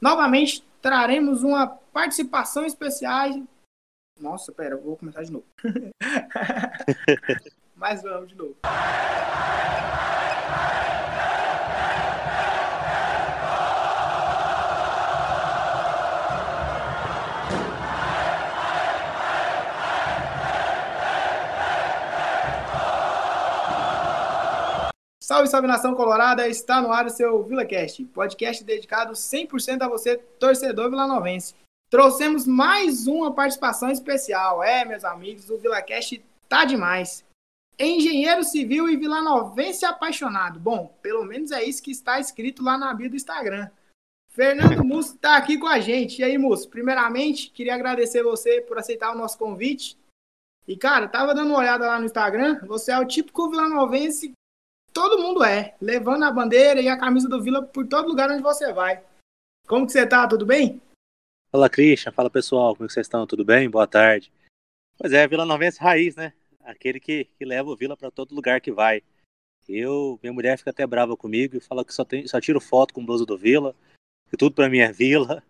Novamente traremos uma participação especial. Nossa, pera, vou começar de novo. Mas vamos de novo. Salve, salve nação colorada! Está no ar o seu VilaCast, podcast dedicado 100% a você, torcedor vilanovense. Trouxemos mais uma participação especial. É, meus amigos, o VilaCast tá demais. Engenheiro civil e vilanovense apaixonado. Bom, pelo menos é isso que está escrito lá na bio do Instagram. Fernando Musso está aqui com a gente. E aí, Musso, primeiramente, queria agradecer você por aceitar o nosso convite. E, cara, tava dando uma olhada lá no Instagram. Você é o típico vilanovense todo mundo é, levando a bandeira e a camisa do Vila por todo lugar onde você vai. Como que você tá? Tudo bem? Fala, Christian. Fala, pessoal. Como é que vocês estão? Tudo bem? Boa tarde. Pois é, Vila Novense raiz, né? Aquele que, que leva o Vila para todo lugar que vai. Eu, minha mulher fica até brava comigo e fala que só, tem, só tiro foto com blusa do Vila, que tudo para mim é Vila,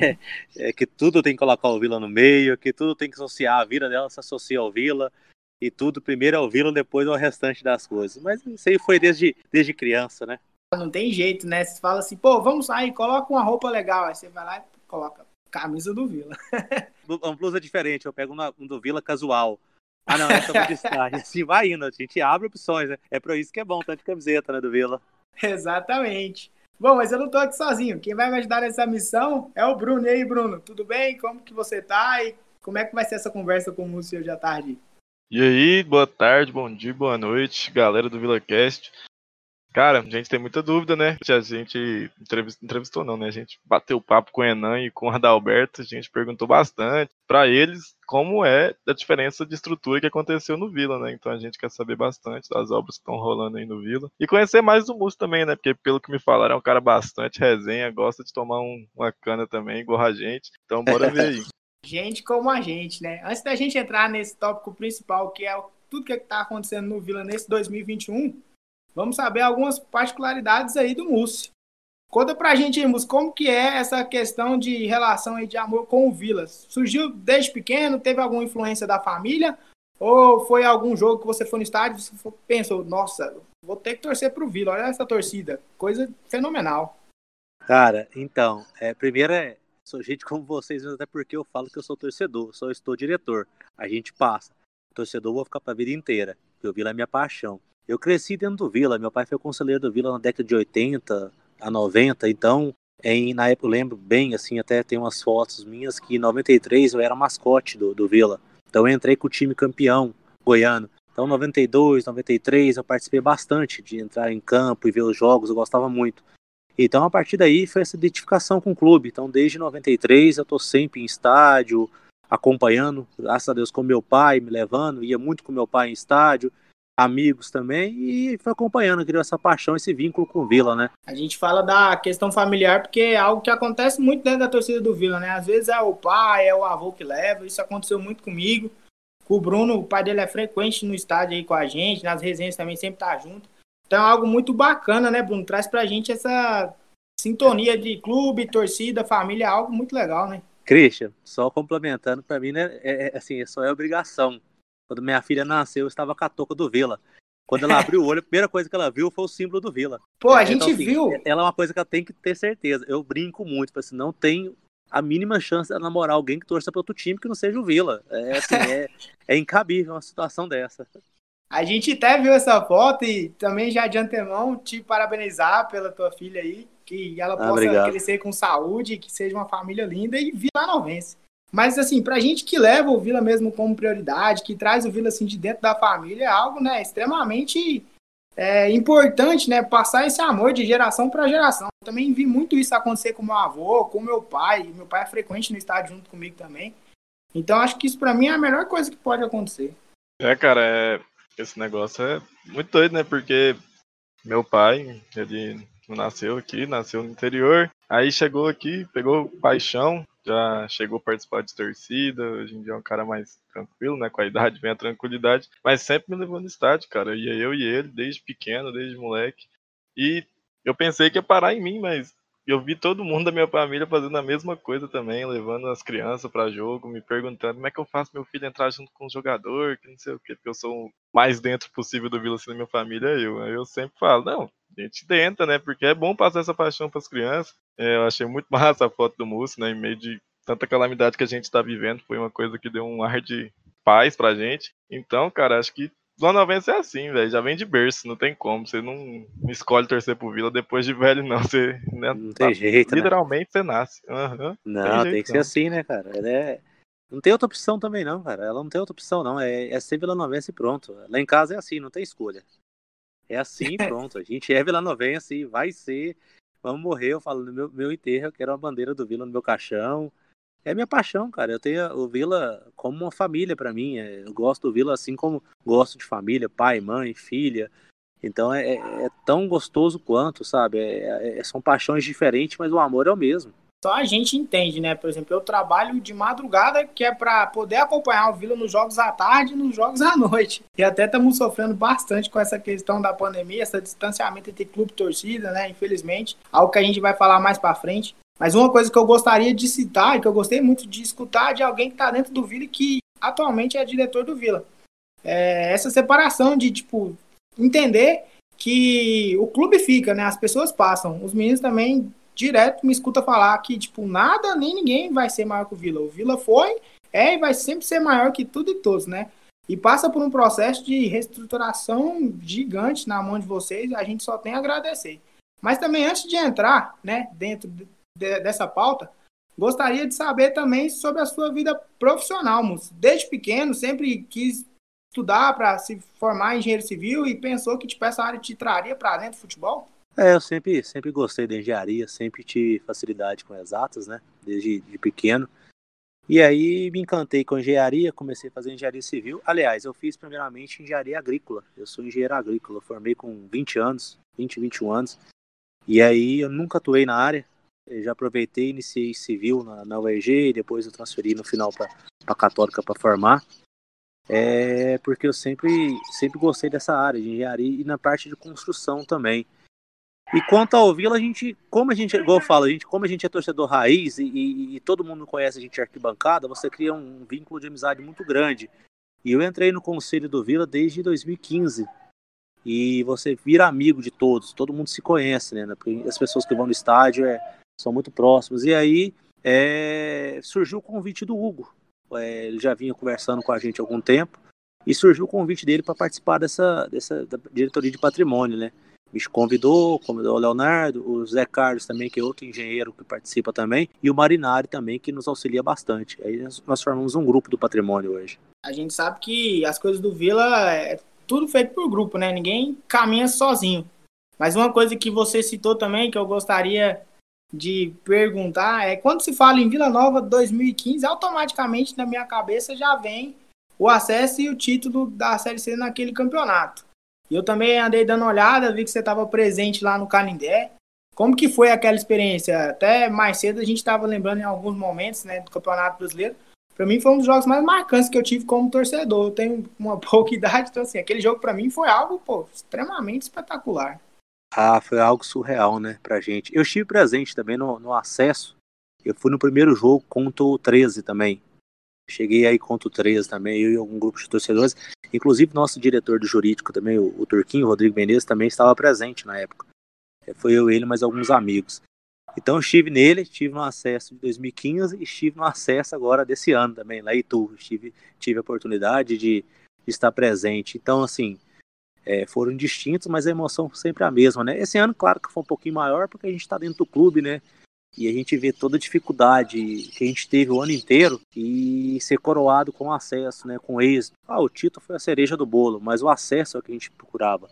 é, é, que tudo tem que colocar o Vila no meio, que tudo tem que associar a vida dela se associa ao Vila e tudo primeiro é o Vila, depois é o restante das coisas. Mas isso aí foi desde, desde criança, né? Não tem jeito, né? Você fala assim, pô, vamos sair, coloca uma roupa legal. Aí você vai lá e coloca camisa do Vila. uma blusa diferente, eu pego uma, um do Vila casual. Ah, não, essa é destaque. Assim vai indo, a gente abre opções, né? É pra isso que é bom, tanto de camiseta, né, do Vila. Exatamente. Bom, mas eu não tô aqui sozinho. Quem vai me ajudar nessa missão é o Bruno. E aí, Bruno, tudo bem? Como que você tá? E como é que vai ser essa conversa com o Múcio hoje à tarde? E aí, boa tarde, bom dia, boa noite, galera do VilaCast. Cara, a gente tem muita dúvida, né? A gente entrevistou, entrevistou não, né? A gente bateu papo com o Enan e com o Adalberto, a gente perguntou bastante para eles como é a diferença de estrutura que aconteceu no Vila, né? Então a gente quer saber bastante das obras que estão rolando aí no Vila. E conhecer mais do Múcio também, né? Porque pelo que me falaram, é um cara bastante resenha, gosta de tomar um, uma cana também, igual a gente. Então bora ver aí. Gente como a gente, né? Antes da gente entrar nesse tópico principal, que é tudo que está acontecendo no Vila nesse 2021, vamos saber algumas particularidades aí do Mussi. Conta pra gente, Mus, como que é essa questão de relação aí de amor com o Vila? Surgiu desde pequeno? Teve alguma influência da família? Ou foi algum jogo que você foi no estádio e pensou, nossa, vou ter que torcer pro Vila, olha essa torcida. Coisa fenomenal. Cara, então, é, primeiro é, sou gente como vocês, até porque eu falo que eu sou torcedor, só estou diretor. A gente passa. Torcedor vou ficar para a vida inteira, porque o Vila é minha paixão. Eu cresci dentro do Vila, meu pai foi conselheiro do Vila na década de 80 a 90, então em, na época eu lembro bem, assim, até tem umas fotos minhas que em 93 eu era mascote do, do Vila. Então eu entrei com o time campeão goiano. Então 92, 93 eu participei bastante de entrar em campo e ver os jogos, eu gostava muito. Então, a partir daí, foi essa identificação com o clube. Então, desde 93, eu estou sempre em estádio, acompanhando, graças a Deus, com meu pai, me levando, ia muito com meu pai em estádio, amigos também, e foi acompanhando, criou essa paixão, esse vínculo com o Vila, né? A gente fala da questão familiar porque é algo que acontece muito dentro da torcida do Vila, né? Às vezes é o pai, é o avô que leva, isso aconteceu muito comigo. Com o Bruno, o pai dele é frequente no estádio aí com a gente, nas resenhas também sempre tá junto. Então é algo muito bacana, né, Bruno? Traz pra gente essa sintonia de clube, torcida, família, é algo muito legal, né? Christian, só complementando, para mim, né, é, é, assim, só é obrigação. Quando minha filha nasceu, eu estava com a touca do Vila. Quando ela abriu o olho, a primeira coisa que ela viu foi o símbolo do Vila. Pô, a gente então, assim, viu. Ela é uma coisa que ela tem que ter certeza. Eu brinco muito, assim, não tem a mínima chance de namorar alguém que torça para outro time que não seja o Vila. É, assim, é, é incabível uma situação dessa. A gente até viu essa foto e também já de antemão te parabenizar pela tua filha aí, que ela ah, possa crescer com saúde, que seja uma família linda e Vila Novense. Mas assim, pra gente que leva o Vila mesmo como prioridade, que traz o Vila assim de dentro da família, é algo, né, extremamente é, importante, né, passar esse amor de geração para geração. Eu também vi muito isso acontecer com meu avô, com meu pai, meu pai é frequente no estádio junto comigo também. Então acho que isso para mim é a melhor coisa que pode acontecer. É, cara, é, esse negócio é muito doido, né? Porque meu pai, ele nasceu aqui, nasceu no interior, aí chegou aqui, pegou paixão, já chegou a participar de torcida, hoje em dia é um cara mais tranquilo, né? Com a idade vem a tranquilidade, mas sempre me levou no estádio, cara. Ia eu e ele, desde pequeno, desde moleque. E eu pensei que ia parar em mim, mas eu vi todo mundo da minha família fazendo a mesma coisa também, levando as crianças para jogo, me perguntando como é que eu faço meu filho entrar junto com o jogador, que não sei o quê, porque eu sou o mais dentro possível do Vila assim, da minha família, eu. Aí eu sempre falo, não, a gente tenta, né? Porque é bom passar essa paixão para as crianças. É, eu achei muito massa a foto do Múcio, né? Em meio de tanta calamidade que a gente está vivendo, foi uma coisa que deu um ar de paz pra gente. Então, cara, acho que Vila Novense é assim, velho. Já vem de berço, não tem como. Você não escolhe torcer pro Vila depois de velho, não. Você, né, não tem jeito. Né? Literalmente né? você nasce. Uhum, não, tem, tem que não. ser assim, né, cara? Ela é... Não tem outra opção também, não, cara. Ela não tem outra opção, não. É, é ser Vila Novense e pronto. Lá em casa é assim, não tem escolha. É assim pronto. A gente é Vila Novense, vai ser. Vamos morrer. Eu falo no meu, meu enterro, eu quero uma bandeira do Vila no meu caixão é minha paixão, cara. Eu tenho o Vila como uma família para mim. É, eu gosto do Vila assim como gosto de família, pai, mãe, filha. Então é, é, é tão gostoso quanto, sabe? É, é, são paixões diferentes, mas o amor é o mesmo. Só a gente entende, né? Por exemplo, eu trabalho de madrugada, que é para poder acompanhar o Vila nos jogos à tarde e nos jogos à noite. E até estamos sofrendo bastante com essa questão da pandemia, esse distanciamento entre clube e torcida, né? Infelizmente, algo que a gente vai falar mais para frente. Mas uma coisa que eu gostaria de citar e que eu gostei muito de escutar de alguém que está dentro do Vila e que atualmente é diretor do Vila. É essa separação de, tipo, entender que o clube fica, né? As pessoas passam. Os meninos também direto me escuta falar que, tipo, nada nem ninguém vai ser maior que o Vila. O Vila foi, é e vai sempre ser maior que tudo e todos, né? E passa por um processo de reestruturação gigante na mão de vocês. A gente só tem a agradecer. Mas também antes de entrar, né, dentro de, dessa pauta, gostaria de saber também sobre a sua vida profissional, moço. Desde pequeno, sempre quis estudar para se formar em engenheiro civil e pensou que tipo, essa área te traria para dentro do futebol? É, eu sempre, sempre gostei da engenharia, sempre tive facilidade com exatas, né? Desde de pequeno. E aí me encantei com engenharia, comecei a fazer engenharia civil. Aliás, eu fiz primeiramente engenharia agrícola. Eu sou engenheiro agrícola, formei com 20 anos, 20, 21 anos. E aí eu nunca atuei na área, eu já aproveitei, iniciei civil na, na UEG, depois eu transferi no final para a Católica para formar. É porque eu sempre, sempre gostei dessa área de engenharia e na parte de construção também. E quanto ao Vila, a gente, como a gente, igual eu falo, a gente, como a gente é torcedor raiz e, e, e todo mundo conhece a gente arquibancada, você cria um vínculo de amizade muito grande. E eu entrei no conselho do Vila desde 2015. E você vira amigo de todos, todo mundo se conhece, né? As pessoas que vão no estádio é, são muito próximos. E aí é, surgiu o convite do Hugo. É, ele já vinha conversando com a gente há algum tempo e surgiu o convite dele para participar dessa, dessa diretoria de patrimônio, né? Me convidou, convidou o Leonardo, o Zé Carlos também, que é outro engenheiro que participa também, e o Marinari também, que nos auxilia bastante. Aí nós formamos um grupo do patrimônio hoje. A gente sabe que as coisas do Vila é tudo feito por grupo, né? Ninguém caminha sozinho. Mas uma coisa que você citou também, que eu gostaria de perguntar é quando se fala em Vila Nova 2015, automaticamente na minha cabeça já vem o acesso e o título da Série C naquele campeonato. E eu também andei dando olhada, vi que você estava presente lá no Canindé. Como que foi aquela experiência? Até mais cedo a gente estava lembrando em alguns momentos né, do Campeonato Brasileiro. Para mim foi um dos jogos mais marcantes que eu tive como torcedor. Eu tenho uma pouca idade, então assim, aquele jogo para mim foi algo pô, extremamente espetacular. Ah, foi algo surreal, né, pra gente. Eu estive presente também no, no acesso. Eu fui no primeiro jogo contra o 13 também. Cheguei aí contra o 13 também, eu e algum grupo de torcedores. Inclusive, nosso diretor do jurídico também, o, o Turquinho, Rodrigo Menezes, também estava presente na época. É, foi eu, ele, mais alguns amigos. Então, estive nele, estive no acesso de 2015 e estive no acesso agora desse ano também, lá em Itu. Estive, tive a oportunidade de, de estar presente. Então, assim, é, foram distintos, mas a emoção sempre a mesma, né? Esse ano, claro que foi um pouquinho maior, porque a gente está dentro do clube, né? E a gente vê toda a dificuldade que a gente teve o ano inteiro e ser coroado com acesso, né? Com êxito. Ah, o título foi a cereja do bolo, mas o acesso é o que a gente procurava.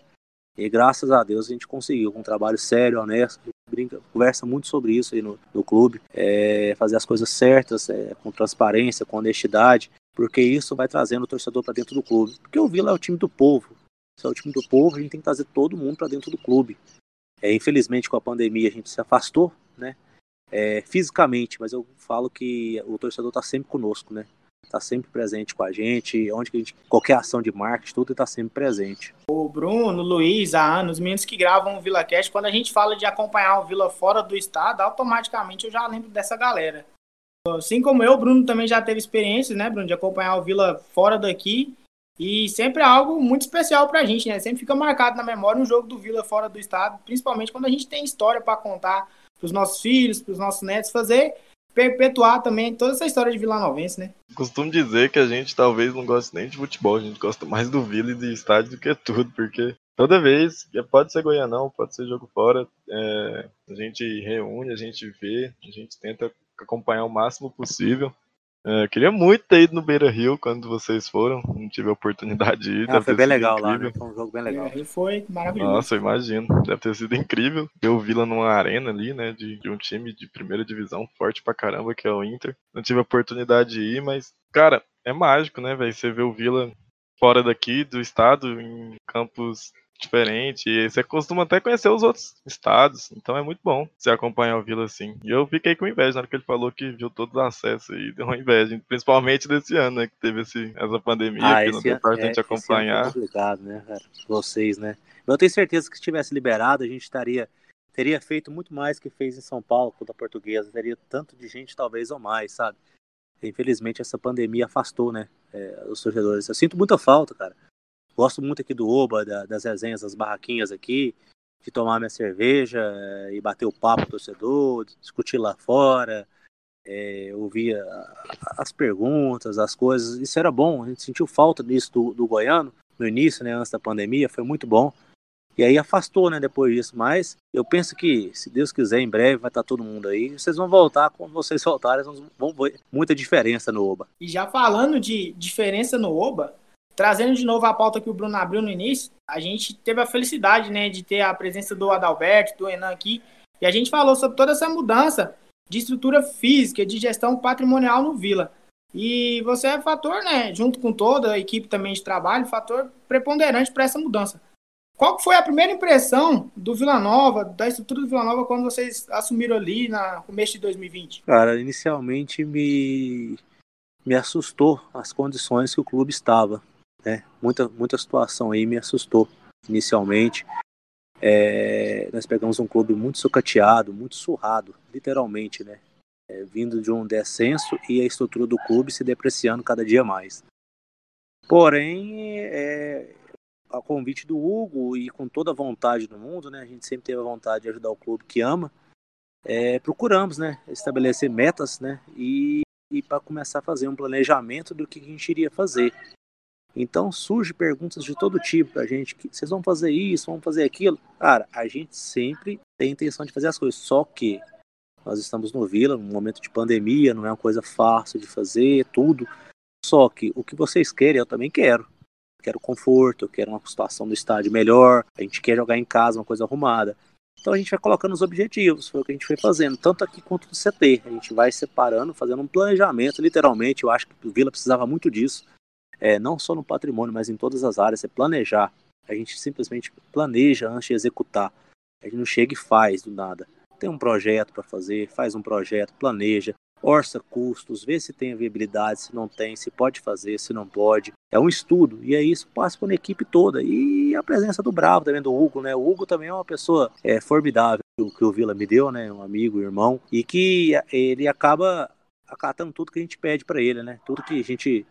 E graças a Deus a gente conseguiu, com um trabalho sério, honesto. Brinca, conversa muito sobre isso aí no, no clube. É, fazer as coisas certas, é, com transparência, com honestidade, porque isso vai trazendo o torcedor para dentro do clube. Porque o Vila é o time do povo. É o time do povo, a gente tem que trazer todo mundo para dentro do clube. É, infelizmente, com a pandemia, a gente se afastou, né? É, fisicamente, mas eu falo que o torcedor está sempre conosco, né? Está sempre presente com a gente, onde a gente, qualquer ação de marketing, tudo está sempre presente. O Bruno, o Luiz, a Ana, os meninos que gravam o Vila Cast, quando a gente fala de acompanhar o Vila fora do estado, automaticamente eu já lembro dessa galera. Assim como eu, o Bruno também já teve experiência, né, Bruno, de acompanhar o Vila fora daqui. E sempre é algo muito especial pra gente, né? Sempre fica marcado na memória um jogo do Vila fora do estado, principalmente quando a gente tem história para contar pros nossos filhos, pros nossos netos, fazer perpetuar também toda essa história de Vila Novense, né? Costumo dizer que a gente talvez não goste nem de futebol, a gente gosta mais do Vila e de estádio do que tudo, porque toda vez, pode ser Goianão, pode ser jogo fora, é, a gente reúne, a gente vê, a gente tenta acompanhar o máximo possível. É, queria muito ter ido no Beira Rio quando vocês foram. Não tive a oportunidade de ir. Ah, foi bem legal incrível. lá, né? Foi um jogo bem legal. Beira foi maravilhoso. Nossa, eu imagino. Deve ter sido incrível. Ver o Vila numa arena ali, né? De, de, um time de primeira divisão forte pra caramba, que é o Inter. Não tive a oportunidade de ir, mas, cara, é mágico, né, velho? Você vê o Vila fora daqui do estado, em campos diferente. E você costuma até conhecer os outros estados. Então é muito bom você acompanhar o Vila assim. E eu fiquei com inveja na hora que ele falou que viu todos os acessos e deu uma inveja. Principalmente desse ano, né? Que teve esse, essa pandemia, ah, que não deu pra é, gente acompanhar. É complicado, né, cara? Vocês, né? Eu tenho certeza que se tivesse liberado, a gente estaria. Teria feito muito mais que fez em São Paulo, com a portuguesa. Teria tanto de gente, talvez, ou mais, sabe? Infelizmente, essa pandemia afastou, né? É, os torcedores. Eu sinto muita falta, cara Gosto muito aqui do Oba, da, das resenhas, das barraquinhas aqui, de tomar minha cerveja eh, e bater o papo com torcedor, discutir lá fora, é, ouvir as perguntas, as coisas. Isso era bom, a gente sentiu falta disso do, do goiano no início, né, antes da pandemia, foi muito bom. E aí afastou, né, depois disso. Mas eu penso que, se Deus quiser, em breve vai estar todo mundo aí. Vocês vão voltar, quando vocês voltarem, vão ver muita diferença no Oba. E já falando de diferença no Oba, Trazendo de novo a pauta que o Bruno abriu no início, a gente teve a felicidade né, de ter a presença do Adalberto, do Enan aqui, e a gente falou sobre toda essa mudança de estrutura física, de gestão patrimonial no Vila. E você é fator, né, junto com toda a equipe também de trabalho, fator preponderante para essa mudança. Qual foi a primeira impressão do Vila Nova, da estrutura do Vila Nova, quando vocês assumiram ali no começo de 2020? Cara, inicialmente me, me assustou as condições que o clube estava. Né? Muita, muita situação aí me assustou inicialmente. É, nós pegamos um clube muito sucateado, muito surrado, literalmente, né? É, vindo de um descenso e a estrutura do clube se depreciando cada dia mais. Porém, é, a convite do Hugo e com toda a vontade do mundo, né? A gente sempre teve a vontade de ajudar o clube que ama. É, procuramos, né? Estabelecer metas, né? E, e para começar a fazer um planejamento do que a gente iria fazer. Então surge perguntas de todo tipo pra gente, vocês vão fazer isso, vão fazer aquilo. Cara, a gente sempre tem intenção de fazer as coisas, só que nós estamos no Vila, num momento de pandemia, não é uma coisa fácil de fazer, tudo. Só que o que vocês querem, eu também quero. quero conforto, eu quero uma situação do estádio melhor, a gente quer jogar em casa, uma coisa arrumada. Então a gente vai colocando os objetivos, foi o que a gente foi fazendo, tanto aqui quanto no CT. A gente vai separando, fazendo um planejamento, literalmente. Eu acho que o Vila precisava muito disso é, não só no patrimônio, mas em todas as áreas, é planejar. A gente simplesmente planeja antes de executar. A gente não chega e faz do nada. Tem um projeto para fazer, faz um projeto, planeja, orça custos, vê se tem viabilidade, se não tem, se pode fazer, se não pode. É um estudo, e aí isso passa por uma equipe toda. E a presença do Bravo também, do Hugo, né? O Hugo também é uma pessoa é, formidável, que o Vila me deu, né? Um amigo, irmão, e que ele acaba acatando tudo que a gente pede para ele, né? Tudo que a gente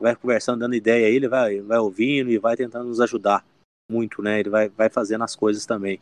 vai conversando, dando ideia ele vai, vai ouvindo e vai tentando nos ajudar muito, né? Ele vai, vai fazendo as coisas também,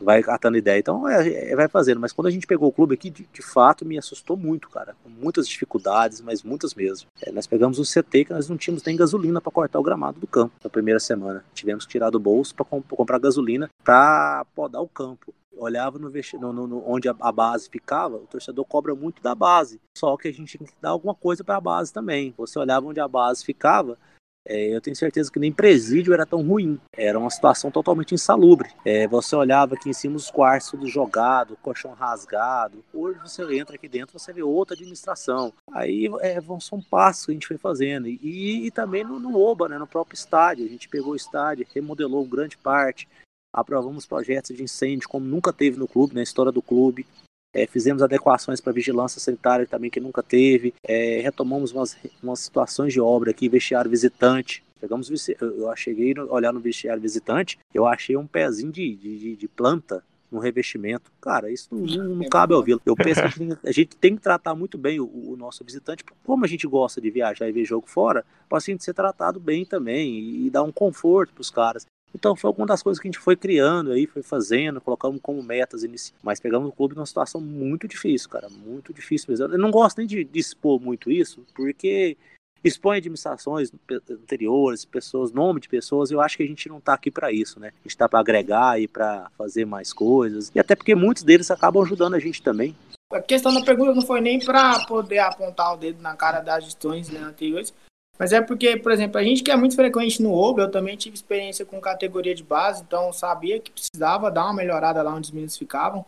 vai catando ideia. Então, é, é, vai fazendo. Mas quando a gente pegou o clube aqui, de, de fato, me assustou muito, cara. Com muitas dificuldades, mas muitas mesmo. É, nós pegamos o CT que nós não tínhamos nem gasolina para cortar o gramado do campo na primeira semana. Tivemos que tirar do bolso para comp comprar gasolina para podar o campo olhava no, no, no onde a, a, base ficava, o torcedor cobra muito da base. Só que a gente tem que dar alguma coisa para a base também. Você olhava onde a base ficava, é, eu tenho certeza que nem presídio era tão ruim. Era uma situação totalmente insalubre. É, você olhava aqui em cima os quartos tudo jogado, colchão rasgado. Hoje você entra aqui dentro, você vê outra administração. Aí é, são passos que a gente foi fazendo. E, e também no, no OBA, né, no próprio estádio. A gente pegou o estádio, remodelou grande parte aprovamos projetos de incêndio como nunca teve no clube, na história do clube. É, fizemos adequações para vigilância sanitária também que nunca teve, é, retomamos umas, umas situações de obra aqui, vestiário visitante, Pegamos, eu cheguei a olhar no vestiário visitante, eu achei um pezinho de, de, de planta no revestimento. Cara, isso não, não, não cabe ao Vila. Eu penso que a gente, a gente, tem que tratar muito bem o, o, nosso visitante, como a gente gosta de viajar e ver jogo fora, para assim ser tratado bem também e, e dar um conforto para os caras. Então foi alguma das coisas que a gente foi criando aí, foi fazendo, colocamos como metas iniciais. Mas pegamos o clube numa situação muito difícil, cara, muito difícil mesmo. Eu não gosto nem de, de expor muito isso, porque expõe administrações anteriores, pessoas, nome de pessoas. Eu acho que a gente não está aqui para isso, né? A gente está para agregar e para fazer mais coisas. E até porque muitos deles acabam ajudando a gente também. A questão da pergunta não foi nem para poder apontar o dedo na cara das gestões né, anteriores, mas é porque, por exemplo, a gente que é muito frequente no OBA, eu também tive experiência com categoria de base, então sabia que precisava dar uma melhorada lá onde os meninos ficavam.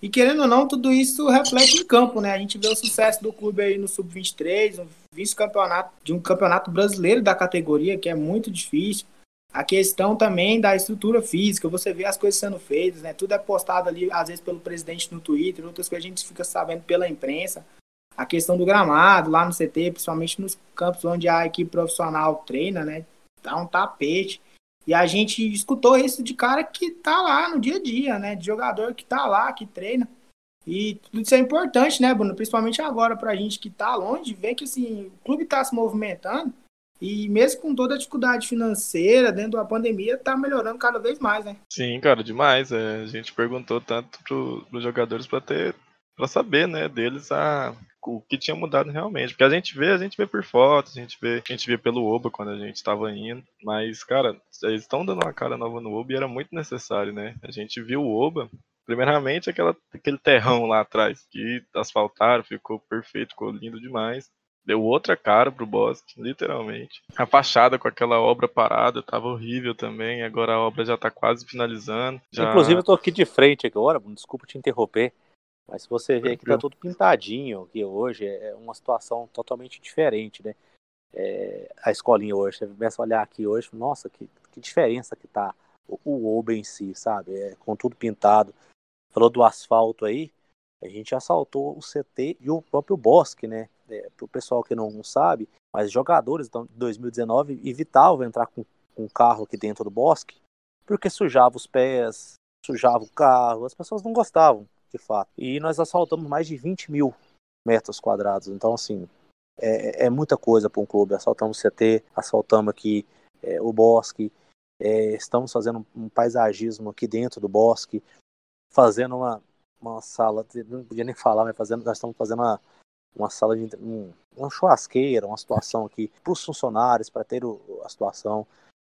E querendo ou não, tudo isso reflete em campo, né? A gente vê o sucesso do clube aí no Sub-23, um vice-campeonato de um campeonato brasileiro da categoria, que é muito difícil. A questão também da estrutura física, você vê as coisas sendo feitas, né? Tudo é postado ali, às vezes, pelo presidente no Twitter, outras coisas a gente fica sabendo pela imprensa a questão do gramado lá no CT, principalmente nos campos onde a equipe profissional treina, né? Tá um tapete. E a gente escutou isso de cara que tá lá no dia a dia, né? De jogador que tá lá, que treina. E tudo isso é importante, né, Bruno? Principalmente agora pra gente que tá longe, ver que assim, o clube tá se movimentando e mesmo com toda a dificuldade financeira dentro da pandemia, tá melhorando cada vez mais, né? Sim, cara, demais. É, a gente perguntou tanto pro, pros jogadores para ter para saber, né, deles a o que tinha mudado realmente. Porque a gente vê, a gente vê por fotos, a gente vê, a gente vê pelo Oba quando a gente estava indo. Mas, cara, eles estão dando uma cara nova no Oba e era muito necessário, né? A gente viu o Oba, primeiramente aquela, aquele terrão lá atrás, que asfaltaram, ficou perfeito, ficou lindo demais. Deu outra cara pro Bosque, literalmente. A fachada com aquela obra parada tava horrível também. Agora a obra já tá quase finalizando. Já... Inclusive, eu tô aqui de frente agora, desculpa te interromper. Mas se você vê que tá tudo pintadinho aqui hoje, é uma situação totalmente diferente, né? É, a escolinha hoje, você começa a olhar aqui hoje, nossa, que, que diferença que tá o, o Oba em si, sabe? É, com tudo pintado. Falou do asfalto aí, a gente assaltou o CT e o próprio Bosque, né? É, Para o pessoal que não sabe, mas jogadores de 2019 evitavam entrar com, com carro aqui dentro do Bosque, porque sujava os pés, sujava o carro, as pessoas não gostavam de fato. E nós assaltamos mais de 20 mil metros quadrados. Então, assim, é, é muita coisa para um clube. Assaltamos o CT, assaltamos aqui é, o bosque, é, estamos fazendo um paisagismo aqui dentro do bosque, fazendo uma, uma sala, não podia nem falar, mas fazendo, nós estamos fazendo uma, uma sala de um, uma churrasqueira, uma situação aqui para os funcionários, para ter o, a situação.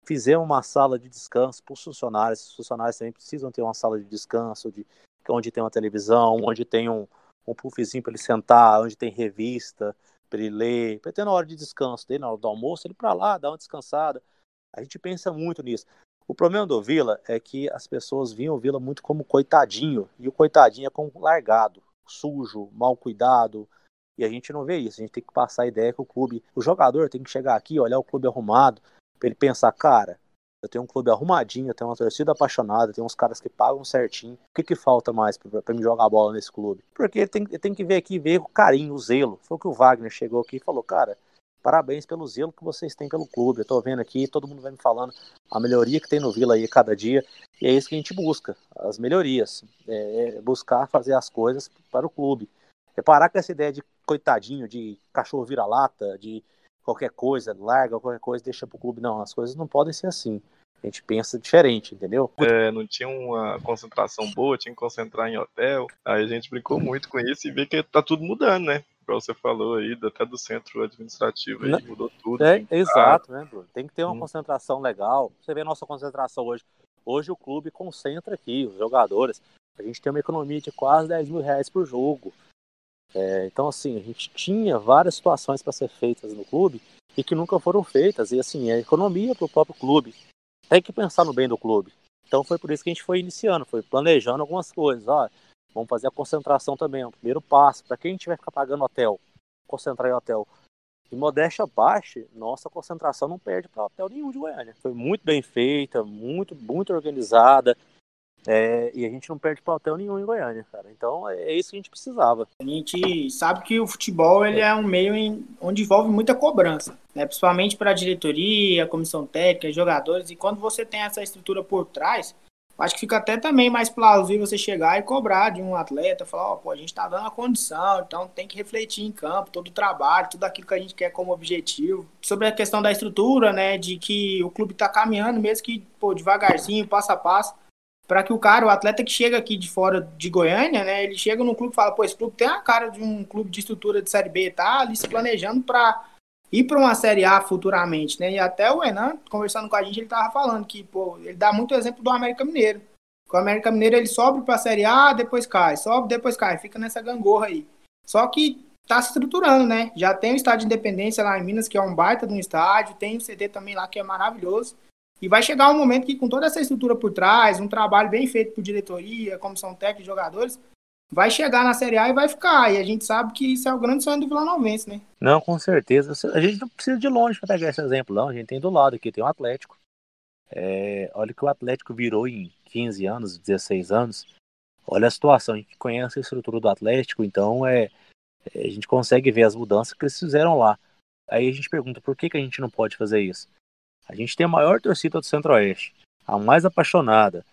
Fizemos uma sala de descanso para os funcionários. Os funcionários também precisam ter uma sala de descanso, de, onde tem uma televisão, onde tem um, um puffzinho para ele sentar, onde tem revista para ele ler, para ter na hora de descanso dele, na hora do almoço, ele para lá, dar uma descansada. A gente pensa muito nisso. O problema do Vila é que as pessoas viam o Vila muito como coitadinho, e o coitadinho é como largado, sujo, mal cuidado, e a gente não vê isso. A gente tem que passar a ideia que o clube, o jogador tem que chegar aqui, olhar o clube arrumado, para ele pensar, cara, eu tenho um clube arrumadinho, eu tenho uma torcida apaixonada, tenho uns caras que pagam certinho. O que, que falta mais para me jogar bola nesse clube? Porque tem, tem que ver aqui, ver o carinho, o zelo. Foi o que o Wagner chegou aqui e falou, cara, parabéns pelo zelo que vocês têm pelo clube. Eu tô vendo aqui, todo mundo vai me falando a melhoria que tem no Vila aí cada dia. E é isso que a gente busca, as melhorias. É, é buscar fazer as coisas para o clube. É parar com essa ideia de coitadinho, de cachorro vira-lata, de qualquer coisa, larga qualquer coisa, deixa pro clube. Não, as coisas não podem ser assim. A gente pensa diferente, entendeu? É, não tinha uma concentração boa, tinha que concentrar em hotel. Aí a gente brincou muito com isso e vê que tá tudo mudando, né? Igual você falou aí, até do centro administrativo aí, mudou tudo. É, exato, né, Bruno? Tem que ter uma hum. concentração legal. Você vê a nossa concentração hoje. Hoje o clube concentra aqui, os jogadores. A gente tem uma economia de quase 10 mil reais por jogo. É, então, assim, a gente tinha várias situações para ser feitas no clube e que nunca foram feitas. E, assim, é economia para o próprio clube. Tem que pensar no bem do clube. Então, foi por isso que a gente foi iniciando, foi planejando algumas coisas. Ó, vamos fazer a concentração também, é o primeiro passo. Para quem a gente vai ficar pagando hotel, concentrar em hotel. E modéstia baixa, nossa concentração não perde para hotel nenhum de Goiânia. Foi muito bem feita, muito, muito organizada. É, e a gente não perde plantel nenhum em Goiânia, cara. Então é, é isso que a gente precisava. A gente sabe que o futebol ele é um meio em, onde envolve muita cobrança, né? principalmente para a diretoria, comissão técnica, jogadores. E quando você tem essa estrutura por trás, acho que fica até também mais plausível você chegar e cobrar de um atleta, falar, ó, oh, pô, a gente tá dando a condição, então tem que refletir em campo todo o trabalho, tudo aquilo que a gente quer como objetivo. Sobre a questão da estrutura, né, de que o clube tá caminhando, mesmo que, pô, devagarzinho, passo a passo, para que o cara, o atleta que chega aqui de fora de Goiânia, né, ele chega no clube e fala, pô, esse clube tem a cara de um clube de estrutura de Série B, tá ali se planejando para ir para uma Série A futuramente, né, e até o Enan, conversando com a gente, ele tava falando que, pô, ele dá muito exemplo do América Mineiro, o América Mineiro, ele sobe para Série A, depois cai, sobe, depois cai, fica nessa gangorra aí. Só que tá se estruturando, né, já tem o estádio de Independência lá em Minas, que é um baita de um estádio, tem o CD também lá, que é maravilhoso, e vai chegar um momento que, com toda essa estrutura por trás, um trabalho bem feito por diretoria, comissão técnica e jogadores, vai chegar na Série A e vai ficar. E a gente sabe que isso é o grande sonho do Vila Novense, né? Não, com certeza. A gente não precisa de longe para pegar esse exemplo, não. A gente tem do lado aqui, tem o Atlético. É, olha que o Atlético virou em 15 anos, 16 anos. Olha a situação, a gente conhece a estrutura do Atlético, então é, é a gente consegue ver as mudanças que eles fizeram lá. Aí a gente pergunta por que, que a gente não pode fazer isso? A gente tem a maior torcida do Centro-Oeste, a mais apaixonada.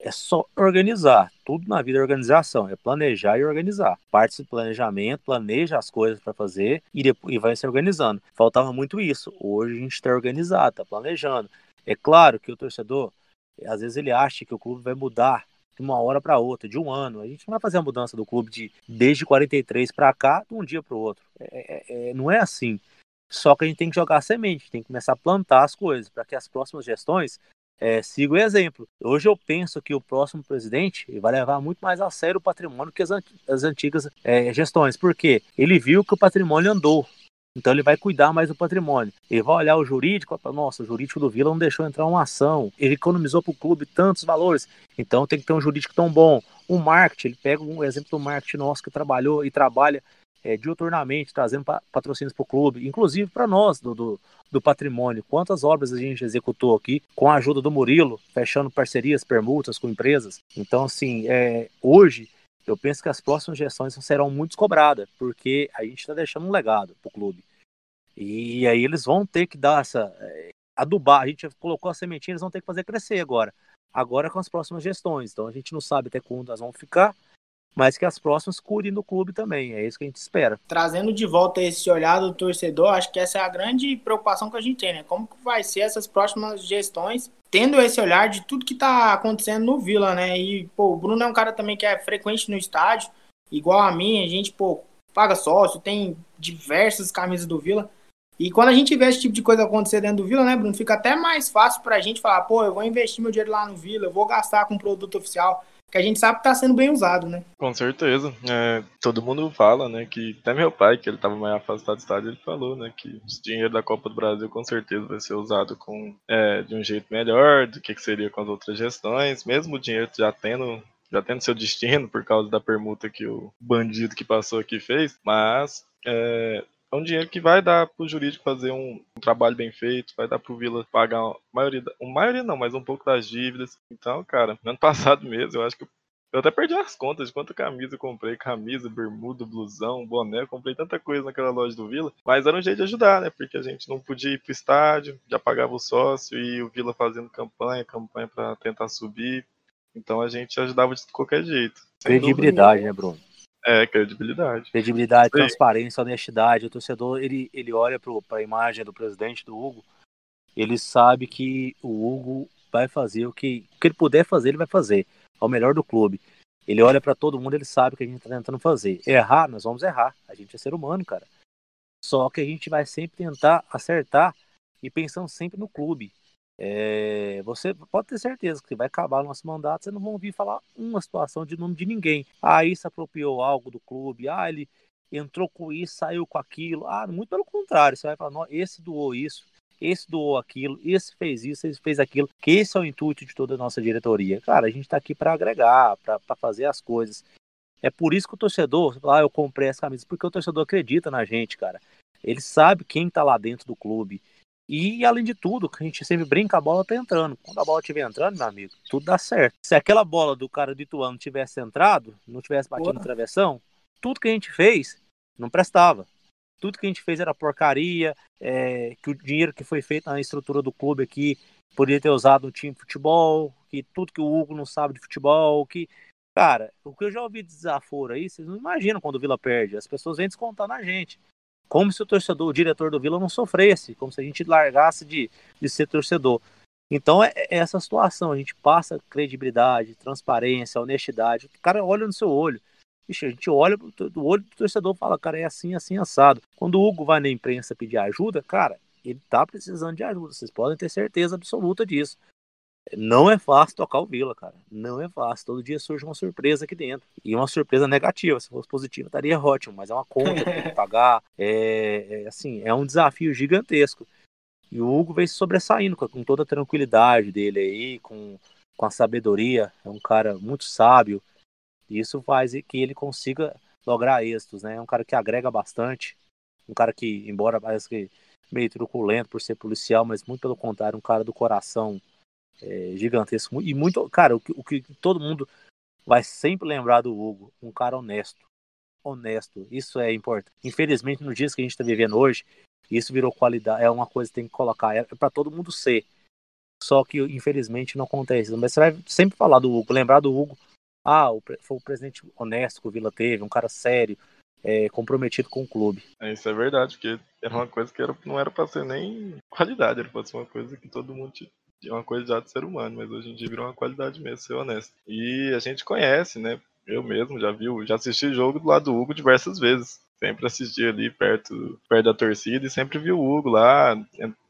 É só organizar. Tudo na vida é organização, é planejar e organizar. Parte do planejamento, planeja as coisas para fazer e, depois, e vai se organizando. Faltava muito isso. Hoje a gente está organizado, está planejando. É claro que o torcedor, às vezes ele acha que o clube vai mudar de uma hora para outra, de um ano. A gente não vai fazer a mudança do clube de desde 43 para cá, de um dia para o outro. É, é, é, não é assim. Só que a gente tem que jogar semente, tem que começar a plantar as coisas para que as próximas gestões é, sigam o exemplo. Hoje eu penso que o próximo presidente vai levar muito mais a sério o patrimônio que as, as antigas é, gestões, porque ele viu que o patrimônio andou. Então ele vai cuidar mais do patrimônio. Ele vai olhar o jurídico nossa, o jurídico do Vila não deixou entrar uma ação. Ele economizou para o clube tantos valores. Então tem que ter um jurídico tão bom. O marketing, ele pega um exemplo do marketing nosso que trabalhou e trabalha é, diuturnamente, trazendo patrocínios para o clube, inclusive para nós do, do, do, patrimônio. Quantas obras a gente executou aqui com a ajuda do Murilo, fechando parcerias, permutas com empresas. Então, assim, é, hoje eu penso que as próximas gestões serão muito cobradas, porque a gente está deixando um legado para o clube. E aí eles vão ter que dar essa. É, adubar, a gente colocou a sementinha, eles vão ter que fazer crescer agora. Agora com as próximas gestões. Então a gente não sabe até quando elas vão ficar, mas que as próximas cuidem do clube também. É isso que a gente espera. Trazendo de volta esse olhar do torcedor, acho que essa é a grande preocupação que a gente tem, né? Como que vai ser essas próximas gestões, tendo esse olhar de tudo que está acontecendo no Vila, né? E, pô, o Bruno é um cara também que é frequente no estádio, igual a mim, a gente, pô, paga sócio, tem diversas camisas do Vila. E quando a gente vê esse tipo de coisa acontecer dentro do Vila, né, Bruno, fica até mais fácil pra gente falar, pô, eu vou investir meu dinheiro lá no Vila, eu vou gastar com produto oficial que a gente sabe que está sendo bem usado, né? Com certeza. É, todo mundo fala, né, que até meu pai, que ele estava mais afastado do estádio, ele falou, né, que o dinheiro da Copa do Brasil com certeza vai ser usado com, é, de um jeito melhor do que, que seria com as outras gestões, mesmo o dinheiro já tendo já tendo seu destino por causa da permuta que o bandido que passou aqui fez, mas é, é um dinheiro que vai dar para o jurídico fazer um, um, trabalho bem feito, vai dar para o Vila pagar a maioria, uma maioria não, mas um pouco das dívidas. Então, cara, ano passado mesmo, eu acho que eu, eu até perdi as contas de quanta camisa eu comprei, camisa, bermuda, blusão, boné, comprei tanta coisa naquela loja do Vila, mas era um jeito de ajudar, né? Porque a gente não podia ir pro estádio, já pagava o sócio e o Vila fazendo campanha, campanha para tentar subir. Então a gente ajudava de qualquer jeito. Credibilidade, né, Bruno? É, credibilidade. Credibilidade, Sim. transparência, honestidade. O torcedor, ele, ele olha para a imagem do presidente do Hugo, ele sabe que o Hugo vai fazer o que, o que ele puder fazer, ele vai fazer. Ao melhor do clube. Ele olha para todo mundo, ele sabe o que a gente está tentando fazer. Errar, nós vamos errar. A gente é ser humano, cara. Só que a gente vai sempre tentar acertar e pensando sempre no clube. É, você pode ter certeza que vai acabar o nosso mandato, você não vão ouvir falar uma situação de nome de ninguém. Ah, isso apropriou algo do clube, ah, ele entrou com isso, saiu com aquilo. Ah, muito pelo contrário, você vai falar, esse doou isso, esse doou aquilo, esse fez isso, esse fez aquilo, que esse é o intuito de toda a nossa diretoria. Cara, a gente está aqui para agregar, para fazer as coisas. É por isso que o torcedor, ah, eu comprei essa camisa, porque o torcedor acredita na gente, cara. Ele sabe quem está lá dentro do clube. E além de tudo, que a gente sempre brinca, a bola tá entrando. Quando a bola estiver entrando, meu amigo, tudo dá certo. Se aquela bola do cara do Ituano tivesse entrado, não tivesse batido Boa. no travessão, tudo que a gente fez não prestava. Tudo que a gente fez era porcaria, é, que o dinheiro que foi feito na estrutura do clube aqui poderia ter usado no time de futebol, que tudo que o Hugo não sabe de futebol, que. Cara, o que eu já ouvi de desaforo aí, vocês não imaginam quando o Vila perde. As pessoas vêm descontar na gente. Como se o torcedor, o diretor do Vila não sofresse, como se a gente largasse de, de ser torcedor. Então é, é essa situação, a gente passa credibilidade, transparência, honestidade. O cara olha no seu olho. Ixi, a gente olha do olho do torcedor e fala, cara, é assim, assim, assado. Quando o Hugo vai na imprensa pedir ajuda, cara, ele tá precisando de ajuda. Vocês podem ter certeza absoluta disso. Não é fácil tocar o Vila, cara. Não é fácil. Todo dia surge uma surpresa aqui dentro. E uma surpresa negativa. Se fosse positiva, estaria ótimo. Mas é uma conta que tem que pagar. É, é, assim, é um desafio gigantesco. E o Hugo vem se sobressaindo com, toda a tranquilidade dele aí, com, com a sabedoria. É um cara muito sábio. E isso faz que ele consiga lograr êxitos, né? É um cara que agrega bastante. Um cara que, embora parece que meio truculento por ser policial, mas muito pelo contrário, um cara do coração é, gigantesco. E muito, cara, o que, o que todo mundo vai sempre lembrar do Hugo, um cara honesto. Honesto, isso é importante. Infelizmente, nos dias que a gente está vivendo hoje, isso virou qualidade, é uma coisa que tem que colocar, é para todo mundo ser. Só que, infelizmente, não acontece. Mas você vai sempre falar do Hugo, lembrar do Hugo. Ah, foi o presidente honesto que o Vila teve, um cara sério, é, comprometido com o clube. É, isso é verdade, porque era uma coisa que era, não era para ser nem qualidade, era para ser uma coisa que todo mundo tinha uma coisa já de ser humano, mas hoje em dia virou uma qualidade mesmo, ser honesto. E a gente conhece, né? Eu mesmo já vi, já assisti jogo do lado do Hugo diversas vezes. Sempre assisti ali perto, perto da torcida e sempre vi o Hugo lá.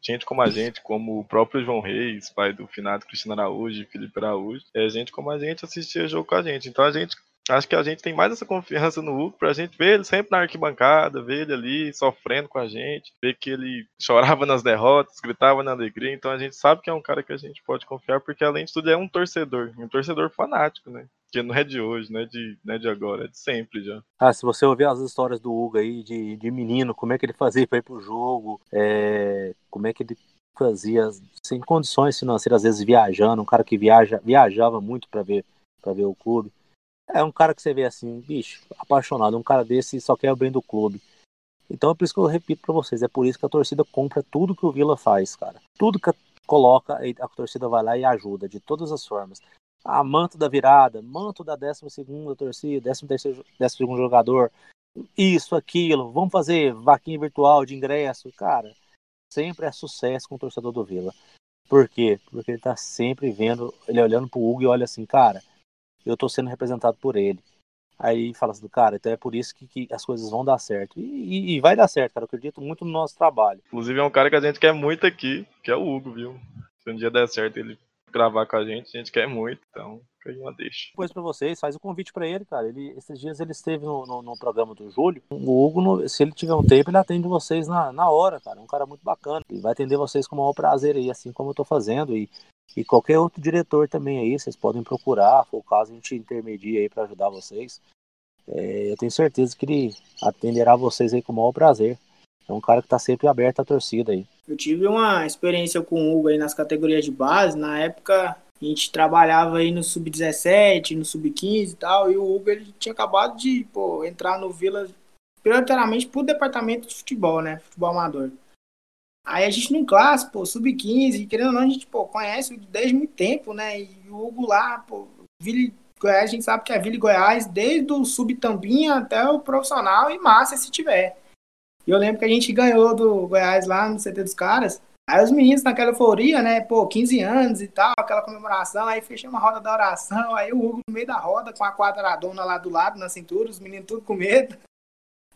Gente como a gente, como o próprio João Reis, pai do finado Cristiano Araújo Felipe Araújo. É gente como a gente assistia jogo com a gente. Então a gente Acho que a gente tem mais essa confiança no Hugo pra gente ver ele sempre na arquibancada, ver ele ali sofrendo com a gente, ver que ele chorava nas derrotas, gritava na alegria. Então a gente sabe que é um cara que a gente pode confiar, porque além de tudo é um torcedor, um torcedor fanático, né? Que não é de hoje, não é de, não é de agora, é de sempre já. Ah, se você ouvir as histórias do Hugo aí, de, de menino, como é que ele fazia pra ir pro jogo, é, como é que ele fazia sem condições financeiras, às vezes viajando, um cara que viaja, viajava muito para ver, pra ver o clube. É um cara que você vê assim, bicho, apaixonado, um cara desse só quer o bem do clube. Então é por isso que eu repito para vocês, é por isso que a torcida compra tudo que o Vila faz, cara. Tudo que coloca, a torcida vai lá e ajuda, de todas as formas. Ah, manto da virada, manto da 12 segunda torcida, 13 terceiro, 12 segundo jogador, isso, aquilo, vamos fazer vaquinha virtual de ingresso, cara. Sempre é sucesso com o torcedor do Vila. Por quê? Porque ele tá sempre vendo, ele olhando pro Hugo e olha assim, cara, eu estou sendo representado por ele. Aí fala assim, cara, então é por isso que, que as coisas vão dar certo. E, e, e, vai dar certo, cara. Eu acredito muito no nosso trabalho. Inclusive é um cara que a gente quer muito aqui, que é o Hugo, viu? Se um dia der certo ele gravar com a gente, a gente quer muito, então fica aí uma deixa. Depois para vocês, faz o um convite para ele, cara. Ele, esses dias ele esteve no, no, no programa do Júlio. O Hugo, no, se ele tiver um tempo, ele atende vocês na, na hora, cara. Um cara muito bacana. Ele vai atender vocês com o maior prazer aí, assim como eu tô fazendo. E e qualquer outro diretor também aí, vocês podem procurar, for o caso, a gente intermedia aí para ajudar vocês. É, eu tenho certeza que ele atenderá vocês aí com o maior prazer. É um cara que está sempre aberto à torcida aí. Eu tive uma experiência com o Hugo aí nas categorias de base. Na época, a gente trabalhava aí no Sub-17, no Sub-15 e tal. E o Hugo ele tinha acabado de pô, entrar no Vila, prioritariamente pro departamento de futebol, né? Futebol amador. Aí a gente no clássico, pô, sub-15, querendo ou não, a gente, pô, conhece desde muito tempo, né? E o Hugo lá, pô, Vila Goiás, a gente sabe que é Vila Goiás, desde o sub-tambinha até o profissional e massa se tiver. E eu lembro que a gente ganhou do Goiás lá no CT dos caras. Aí os meninos naquela euforia, né? Pô, 15 anos e tal, aquela comemoração. Aí fechei uma roda da oração. Aí o Hugo no meio da roda, com a quadradona lá do lado, na cintura, os meninos tudo com medo.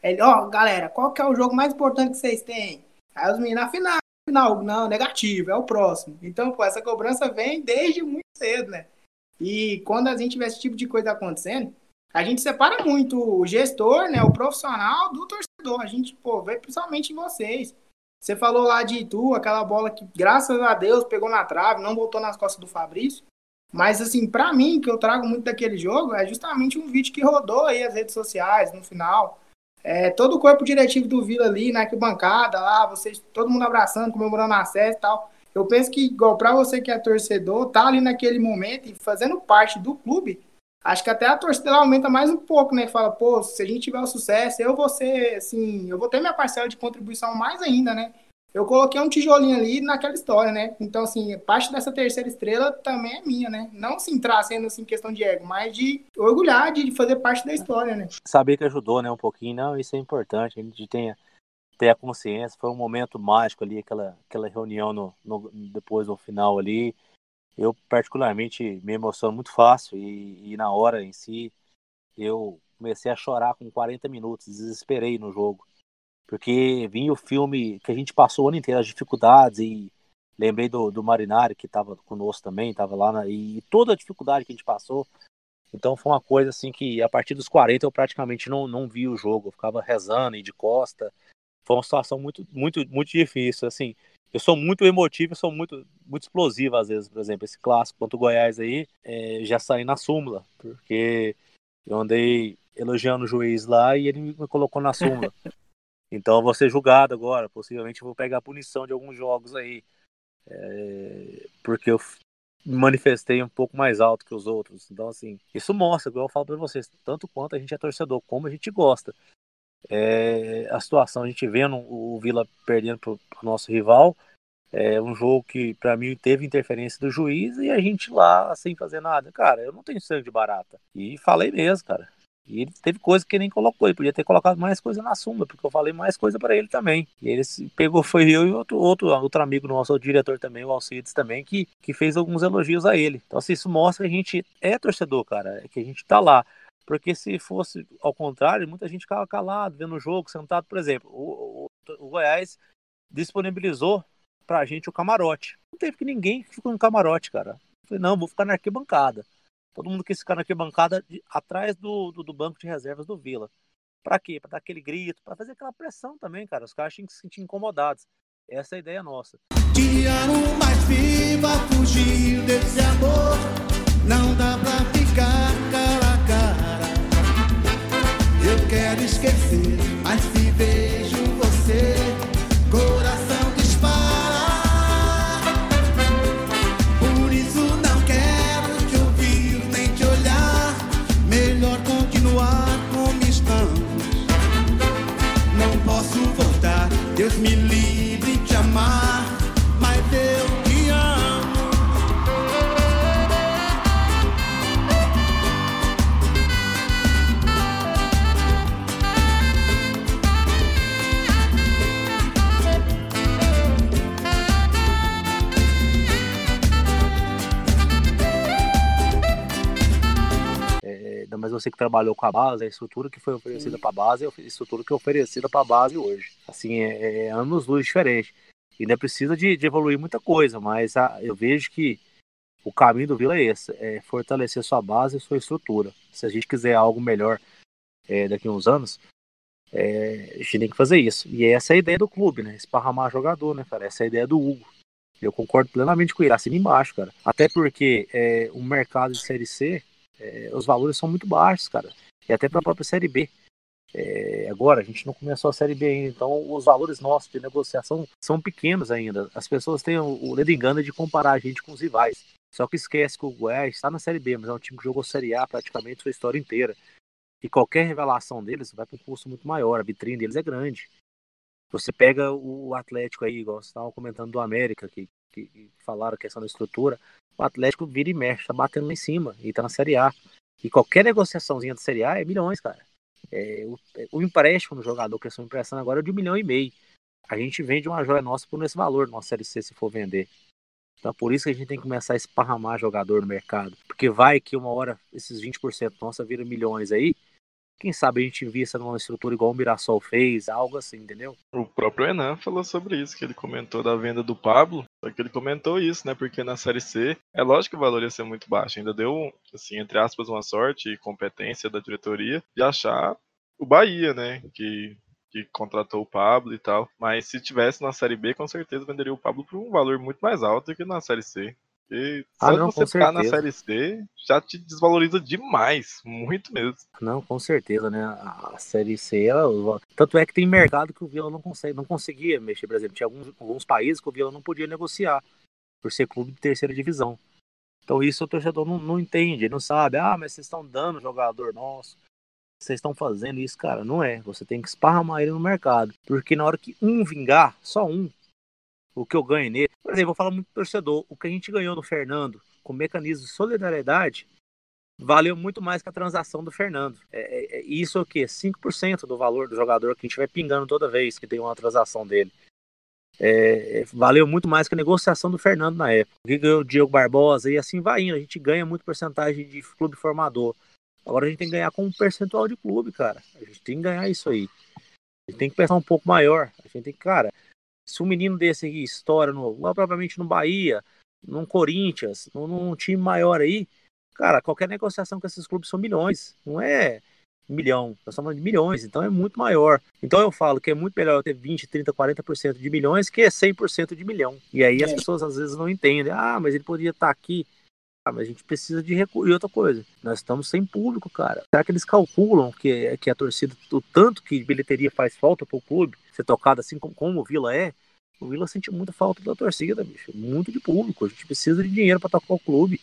Ele, ó, oh, galera, qual que é o jogo mais importante que vocês têm? Aí os meninos, afinal, final, não, negativo, é o próximo. Então, pô, essa cobrança vem desde muito cedo, né? E quando a gente vê esse tipo de coisa acontecendo, a gente separa muito o gestor, né, o profissional do torcedor. A gente, pô, vê principalmente em vocês. Você falou lá de Itu, aquela bola que, graças a Deus, pegou na trave, não voltou nas costas do Fabrício. Mas, assim, para mim, que eu trago muito daquele jogo, é justamente um vídeo que rodou aí as redes sociais no final é, todo o corpo diretivo do Vila ali, na arquibancada, lá, vocês, todo mundo abraçando, comemorando acesso e tal. Eu penso que, igual para você que é torcedor, tá ali naquele momento e fazendo parte do clube, acho que até a torcida aumenta mais um pouco, né? Fala, pô, se a gente tiver o sucesso, eu vou ser, assim, eu vou ter minha parcela de contribuição mais ainda, né? Eu coloquei um tijolinho ali naquela história, né? Então, assim, parte dessa terceira estrela também é minha, né? Não se entrar sendo, assim, questão de ego, mas de orgulhar de fazer parte da história, né? Saber que ajudou, né, um pouquinho, não, isso é importante, a gente tenha ter a consciência, foi um momento mágico ali, aquela, aquela reunião no, no depois no final ali, eu particularmente me emociono muito fácil e, e na hora em si, eu comecei a chorar com 40 minutos, desesperei no jogo porque vinha o filme que a gente passou o ano inteiro, as dificuldades, e lembrei do, do Marinari, que estava conosco também, estava lá, na, e toda a dificuldade que a gente passou. Então foi uma coisa assim que a partir dos 40 eu praticamente não, não vi o jogo, eu ficava rezando e de costa. Foi uma situação muito, muito, muito difícil. Assim, eu sou muito emotivo, eu sou muito, muito explosivo às vezes, por exemplo, esse clássico contra o Goiás aí, é, já saí na súmula, porque eu andei elogiando o juiz lá e ele me colocou na súmula. Então eu vou ser julgado agora. Possivelmente vou pegar a punição de alguns jogos aí. É, porque eu me manifestei um pouco mais alto que os outros. Então, assim, isso mostra, igual eu falo para vocês, tanto quanto a gente é torcedor, como a gente gosta. É, a situação, a gente vendo o Vila perdendo pro nosso rival, é um jogo que para mim teve interferência do juiz e a gente lá sem fazer nada. Cara, eu não tenho sangue de barata. E falei mesmo, cara. E ele teve coisa que nem colocou, ele podia ter colocado mais coisa na súmula, porque eu falei mais coisa para ele também. E ele pegou, foi eu e outro, outro, outro amigo nosso, o diretor também, o Alcides também, que, que fez alguns elogios a ele. Então, assim, isso mostra que a gente é torcedor, cara, que a gente tá lá. Porque se fosse ao contrário, muita gente ficava calado, vendo o jogo, sentado, por exemplo. O, o, o Goiás disponibilizou pra gente o camarote. Não teve que ninguém ficou no camarote, cara. Eu falei, não, vou ficar na arquibancada. Todo mundo quis ficar na arquibancada de, atrás do, do, do, banco de reservas do Vila. Pra quê? Pra dar aquele grito, pra fazer aquela pressão também, cara. Os caras tinham que se sentir incomodados. Essa é a ideia nossa. Mais viva, fugir desse amor. Não dá pra ficar cara a cara. Eu quero esquecer, mas mas você que trabalhou com a base, a estrutura que foi oferecida para a base é a estrutura que é oferecida para a base hoje. Assim, é, é anos luz diferente. Ainda precisa de, de, evoluir muita coisa, mas a, eu vejo que o caminho do Vila é esse: é fortalecer sua base e sua estrutura. Se a gente quiser algo melhor é, daqui a uns anos, é, a gente tem que fazer isso. E essa é a ideia do clube, né? Esparramar jogador, né, cara? Essa é a ideia do Hugo. Eu concordo plenamente com ele, assim embaixo, cara. Até porque é, o mercado de Série C, é, os valores são muito baixos, cara. E até para a própria Série B. É, agora, a gente não começou a Série B ainda, então os valores nossos de negociação são pequenos ainda. As pessoas têm o, o dedo engano de comparar a gente com os rivais. Só que esquece que o Goiás está na Série B, mas é um time que jogou Série A praticamente sua história inteira. E qualquer revelação deles vai para um custo muito maior, a vitrine deles é grande. Você pega o Atlético aí, igual você estava comentando do América, que, que, falaram a questão da estrutura, o Atlético vira e mexe, tá batendo lá em cima, e tá na Série A. E qualquer negociaçãozinha da Série A é milhões, cara. É, o, o, empréstimo do jogador que estão emprestando agora é de um milhão e meio. A gente vende uma joia nossa por esse valor, nossa Série C, se for vender. Então, por isso que a gente tem que começar a esparramar jogador no mercado. Porque vai que uma hora esses 20% nossa viram milhões aí, quem sabe a gente invista numa estrutura igual o Mirassol fez, algo assim, entendeu? O próprio Enan falou sobre isso, que ele comentou da venda do Pablo, só que ele comentou isso, né? Porque na Série C, é lógico que o valor ia ser muito baixo, ainda deu, assim, entre aspas, uma sorte e competência da diretoria de achar o Bahia, né? Que que contratou o Pablo e tal. Mas se tivesse na Série B, com certeza venderia o Pablo por um valor muito mais alto do que na Série C. Porque Ah, só não, de você ficar na certeza. Série C já te desvaloriza demais. Muito mesmo. Não, com certeza, né? A Série C, ela- tanto é que tem mercado que o Vila não consegue, não conseguia mexer, por exemplo, tinha alguns, alguns países que o Vila não podia negociar por ser clube de terceira divisão. Então isso o torcedor não, não entende, não sabe, ah, mas vocês estão dando jogador nosso, vocês estão fazendo isso, cara, não é. Você tem que esparramar ele no mercado, porque na hora que um vingar, só um, o que eu ganho nele, por exemplo, eu falar muito pro torcedor, o que a gente ganhou no Fernando com mecanismo de solidariedade valeu muito mais que a transação do Fernando. É, é- é- isso é o quê? 5% do valor do jogador que a gente vai pingando toda vez que tem uma transação dele. É, é, valeu muito mais que a negociação do Fernando na época. O que ganhou o Diego Barbosa e assim vai indo. A gente ganha muito porcentagem de clube formador. Agora a gente tem que ganhar com um percentual de clube, cara. A gente tem que ganhar isso aí. A gente tem que pensar um pouco maior. A gente tem que, cara, se um menino desse aí estoura no, propriamente no Bahia, num Corinthians, num, num time maior aí, cara, qualquer negociação com esses clubes são milhões, não é milhão, nós estamos falando de milhões, então é muito maior. Então eu falo que é muito melhor eu ter 20, 30, 40% de milhões que 100% de milhão. E aí as É. pessoas às vezes não entendem, ah, mas ele podia estar aqui. Ah, mas a gente precisa de recurso. E outra coisa, nós estamos sem público, cara. Será que eles calculam que, que a torcida, o tanto que bilheteria faz falta pro clube ser tocado assim como, como o Vila é? O Vila sente muita falta da torcida, bicho. Muito de público. A gente precisa de dinheiro para tocar o clube.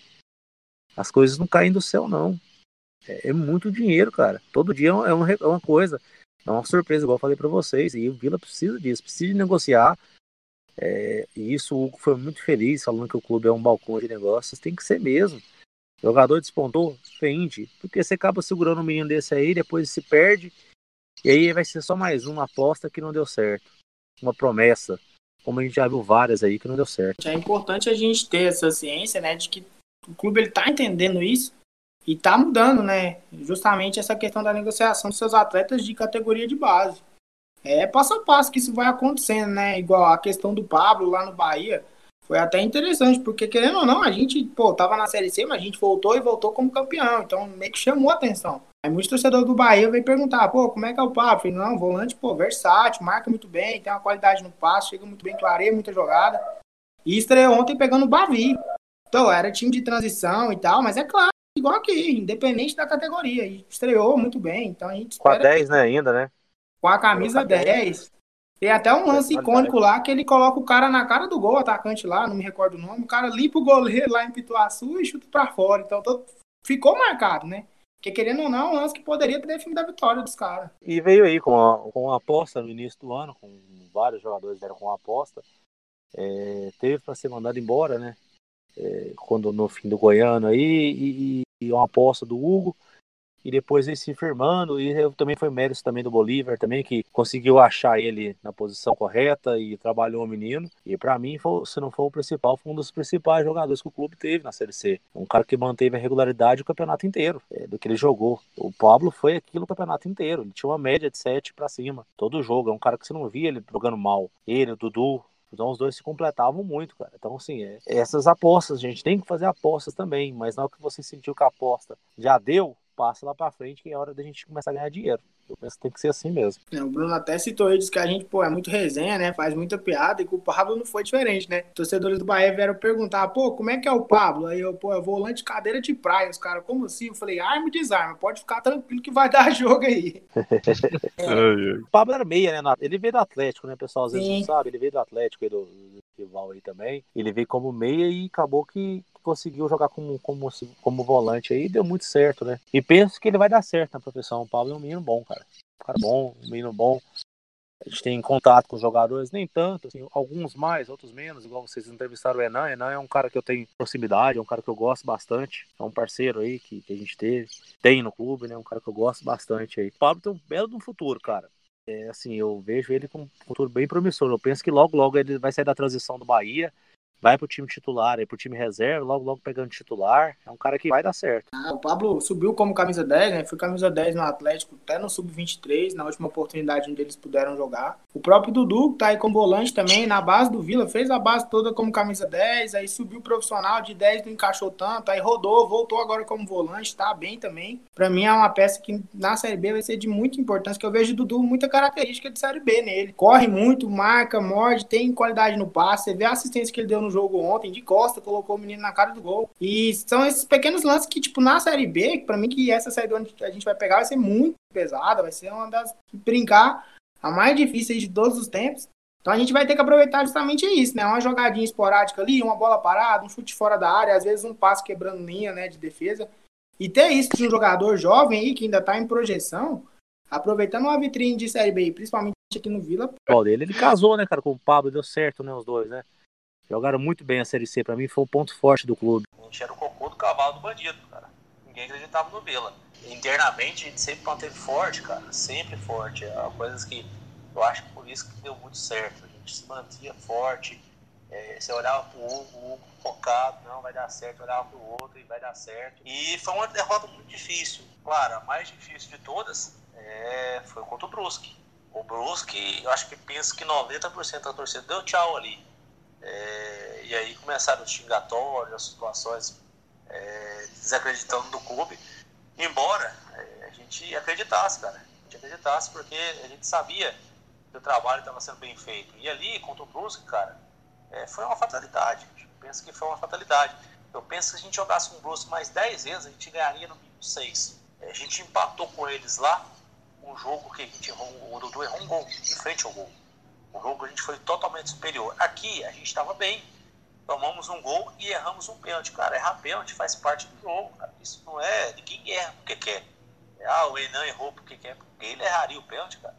As coisas não caem do céu, não. É, é muito dinheiro, cara. Todo dia é uma, é é uma coisa. É uma surpresa, igual eu falei para vocês. E o Vila precisa disso, precisa negociar. É, e isso o Hugo foi muito feliz, falando que o clube é um balcão de negócios. Tem que ser mesmo. O jogador despontou, vende. Porque você acaba segurando um menino desse aí, depois se perde. E aí vai ser só mais uma aposta que não deu certo. Uma promessa. Como a gente já viu várias aí que não deu certo. É importante a gente ter essa ciência, né, de que o clube ele tá entendendo isso e tá mudando, né? Justamente essa questão da negociação dos seus atletas de categoria de base. É passo a passo que isso vai acontecendo, né? Igual a questão do Pablo lá no Bahia. Foi até interessante, porque querendo ou não, a gente, pô, tava na Série C, mas a gente voltou e voltou como campeão. Então meio que chamou a atenção. Aí muitos torcedores do Bahia vêm perguntar, pô, como é que é o? Eu falei, não, volante, pô, versátil, marca muito bem, tem uma qualidade no passe, chega muito bem, clareia muita jogada. E estreou ontem pegando o Bavi. Então, era time de transição e tal, mas é claro, igual aqui, independente da categoria. E estreou muito bem, então a gente Com a espera 10, né, ainda, né? com a camisa 10. Tem até um lance icônico lá que ele coloca o cara na cara do gol, atacante lá, não me recordo o nome. O cara limpa o goleiro lá em Pituaçu e chuta pra fora. Então todo- ficou marcado, né? Porque querendo ou não, é um lance que poderia ter definido a vitória dos caras. E veio aí com a, com uma aposta no início do ano, com vários jogadores deram com uma aposta. É, teve para ser mandado embora, né? É, quando no fim do Goiano aí, e, e uma aposta do Hugo. E depois ele se firmando, e eu- também foi mérito também do Bolívar, também que conseguiu achar ele na posição correta e trabalhou o menino. E para mim, foi- se não for o principal, foi um dos principais jogadores que o clube teve na Série C. Um cara que manteve a regularidade o campeonato inteiro, é, do que ele jogou. O Pablo foi aquilo o campeonato inteiro. Ele tinha uma média de 7 para cima, todo jogo. É um cara que você não via ele jogando mal. Ele, o Dudu, então os dois se completavam muito, cara. Então, assim, é, essas apostas, gente, tem que fazer apostas também, mas na hora que você sentiu que a aposta já deu, passa lá pra frente que é hora da gente começar a ganhar dinheiro. Eu penso que tem que ser assim mesmo. É, O Bruno até citou aí, disse que a gente, pô, é muito resenha, né? Faz muita piada e que o Pablo não foi diferente, né? Torcedores do Bahia vieram perguntar, pô, como é que é o Pablo? Aí eu, pô, é volante de cadeira de praia. Os caras, como assim? Eu falei, arma e desarma, pode ficar tranquilo que vai dar jogo aí. O Pablo era meia, né? Ele veio do Atlético, né? Pessoal às vezes Sim. não sabe. Ele veio do Atlético e do, do rival aí também. Ele veio como meia e acabou que conseguiu jogar como, como, como volante aí deu muito certo, né? E penso que ele vai dar certo na profissão. O Pablo é um menino bom, cara. Um cara bom, um menino bom. A gente tem contato com os jogadores, nem tanto, assim, alguns mais, outros menos, igual vocês entrevistaram o Enan. O Enan é um cara que eu tenho proximidade, é um cara que eu gosto bastante. É um parceiro aí que, que a gente teve, tem no clube, né? Um cara que eu gosto bastante aí. O Pablo tem um belo um futuro, cara. É, assim, eu vejo ele com um futuro bem promissor. Eu penso que logo, logo ele vai sair da transição do Bahia, vai pro time titular, aí pro time reserva, logo, logo pegando titular. É um cara que vai dar certo. Ah, o Pablo subiu como camisa 10, né? Foi camisa 10 no Atlético, até no Sub-23, na última oportunidade onde eles puderam jogar. O próprio Dudu, que tá aí como volante também, na base do Vila, fez a base toda como camisa 10, aí subiu profissional de 10, não encaixou tanto, aí rodou, voltou agora como volante, tá bem também. Pra mim é uma peça que na Série B vai ser de muita importância, que eu vejo o Dudu muita característica de Série B nele. Corre muito, marca, morde, tem qualidade no passe, você vê a assistência que ele deu no jogo ontem, de costa, colocou o menino na cara do gol. E são esses pequenos lances que, tipo, na Série B, para mim que essa Série que a gente vai pegar vai ser muito pesada, vai ser uma das brincar a mais difícil de todos os tempos. Então a gente vai ter que aproveitar justamente isso, né? Uma jogadinha esporádica ali, uma bola parada, um chute fora da área, às vezes um passo quebrando linha, né, de defesa. E ter isso de um jogador jovem aí que ainda tá em projeção, aproveitando uma vitrine de Série B, principalmente aqui no Vila. O dele, ele casou, né, cara, com o Pablo, deu certo, né, os dois, né? Jogaram muito bem a Série C, pra mim foi o ponto forte do clube. A gente era o cocô do cavalo do bandido, cara. Ninguém acreditava no Vila. Internamente a gente sempre manteve forte, cara, sempre forte. É coisas que eu acho que por isso que deu muito certo. A gente se mantinha forte. É, você olhava pro Hugo, o Hugo focado, não vai dar certo, olhava pro outro e vai dar certo. E foi uma derrota muito difícil. Claro, a mais difícil de todas é, foi contra o Brusque. O Brusque, eu acho que penso que 90% da torcida deu tchau ali. É, e aí começaram os xingatórios, as situações é, desacreditando do clube. Embora é, a gente acreditasse, cara. A gente acreditasse porque a gente sabia que o trabalho estava sendo bem feito. E ali, contra o Brusque, cara, é, foi uma fatalidade. Eu penso que foi uma fatalidade. Eu penso que se a gente jogasse com o Brusque mais 10 vezes, a gente ganharia no mínimo 6. É, a gente empatou com eles lá, um jogo que a gente errou, o Dudu errou um gol em frente ao gol. Um jogo a gente foi totalmente superior. Aqui, a gente estava bem. Tomamos um gol e erramos um pênalti. Cara, errar pênalti faz parte do jogo. Cara. Isso não é. Ninguém erra porque quer. Ah, o Enan errou porque quer. Porque ele erraria o pênalti, cara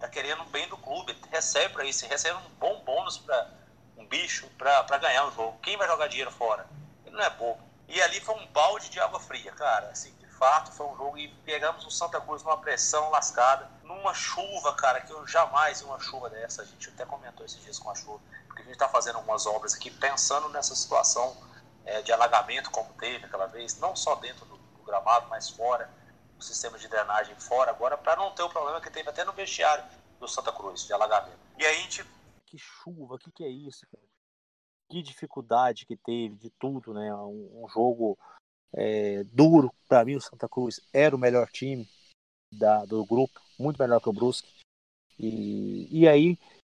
tá querendo bem do clube, recebe para isso, recebe um bom bônus para um bicho para ganhar o jogo. Quem vai jogar dinheiro fora? Ele não é bobo. E ali foi um balde de água fria, cara. Assim, de fato, foi um jogo e pegamos o Santa Cruz numa pressão lascada, numa chuva, cara, que eu jamais vi uma chuva dessa. A gente até comentou esses dias com a chuva, porque a gente tá fazendo algumas obras aqui pensando nessa situação é, de alagamento, como teve aquela vez, não só dentro do, do gramado, mas fora o sistema de drenagem fora agora para não ter o problema que teve até no vestiário do Santa Cruz, de alagamento. E aí a gente. Que chuva, o que, que é isso, cara? Que dificuldade que teve de tudo, né? Um, um jogo é, duro. Para mim, o Santa Cruz era o melhor time da, do grupo, muito melhor que o Brusque. E, e aí,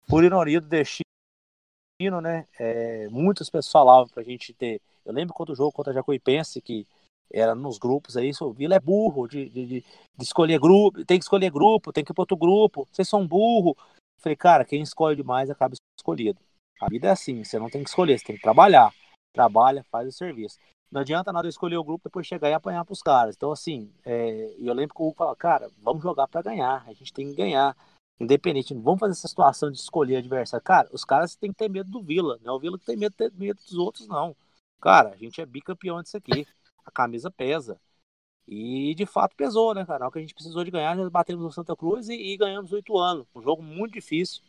por ironia do destino, né? É, muitas pessoas falavam pra gente ter. Eu lembro quando o jogo contra a Jacuipense, que era nos grupos aí, o Vila é burro de, de, de, escolher grupo, tem que escolher grupo, tem que ir para outro grupo, vocês são burro. Falei, cara, quem escolhe demais acaba escolhido. A vida é assim, você não tem que escolher, você tem que trabalhar. Trabalha, faz o serviço. Não adianta nada eu escolher o grupo depois chegar e apanhar pros caras. Então, assim, é, eu lembro que o Hugo falava, cara, vamos jogar para ganhar, a gente tem que ganhar. Independente, não vamos fazer essa situação de escolher adversário. Cara, os caras têm que ter medo do Vila, não é o Vila que tem medo, ter medo dos outros, não. Cara, a gente é bicampeão disso aqui a camisa pesa. E de fato pesou, né, cara? O que a gente precisou de ganhar, nós batemos no Santa Cruz e, e ganhamos oito anos. Um jogo muito difícil.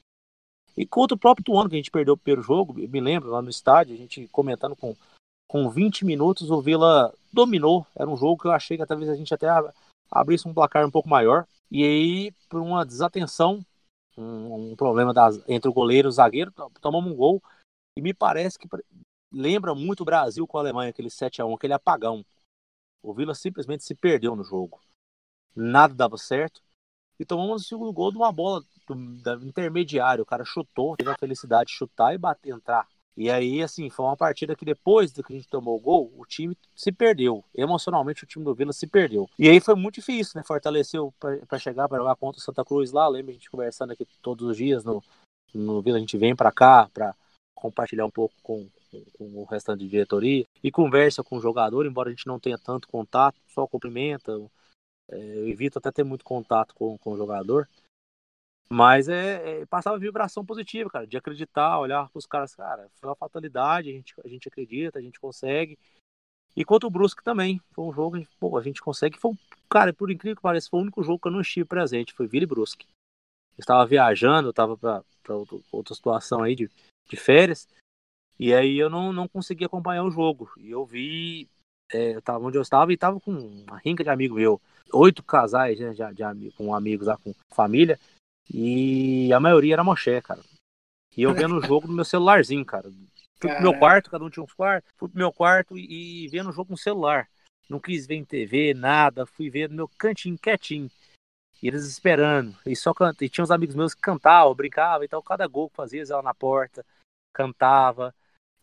E contra o próprio Tuano, que a gente perdeu o primeiro jogo, me lembro lá no estádio, a gente comentando com, com 20 minutos, o Vila dominou. Era um jogo que eu achei que talvez a gente até abrisse um placar um pouco maior. E aí, por uma desatenção, um, um problema das, entre o goleiro e o zagueiro, tomamos um gol. E me parece que lembra muito o Brasil com a Alemanha, aquele 7 a 1 aquele apagão. O Vila simplesmente se perdeu no jogo. Nada dava certo. E tomamos o segundo gol de uma bola do, intermediário. O cara chutou, teve a felicidade de chutar e bater, entrar. E aí, assim, foi uma partida que depois do que a gente tomou o gol, o time se perdeu. Emocionalmente, o time do Vila se perdeu. E aí foi muito difícil, né? Fortaleceu para chegar para jogar contra o Santa Cruz lá. Lembra a gente conversando aqui todos os dias no, no Vila. A gente vem para cá para compartilhar um pouco com, com o restante de diretoria e conversa com o jogador, embora a gente não tenha tanto contato, só cumprimenta. É, eu evito até ter muito contato com, com o jogador. Mas é, é passava vibração positiva, cara, de acreditar, olhar para os caras, cara, foi uma fatalidade, a gente, a gente acredita, a gente consegue. E quanto o Brusque também, foi um jogo, pô, a gente consegue. Foi, cara, por incrível que pareça, foi o único jogo que eu não estive presente, foi Vila e Brusque. Eu estava viajando, eu estava para outra situação aí de, de férias, e aí eu não, não consegui acompanhar o jogo. E eu vi, é, eu tava onde eu estava e tava com uma rinca de amigo meu. Oito casais, né, de, de, com amigos lá, com família. E a maioria era moché, cara. E eu vendo o jogo no meu celularzinho, cara. Fui pro meu quarto, cada um tinha um quarto. Fui pro meu quarto e, e vendo o jogo no celular. Não quis ver em TV, nada. Fui ver no meu cantinho quietinho. E eles esperando. E só canta. E tinha uns amigos meus que cantavam, brincavam. Então, cada gol que fazia, eles iam na porta, cantava.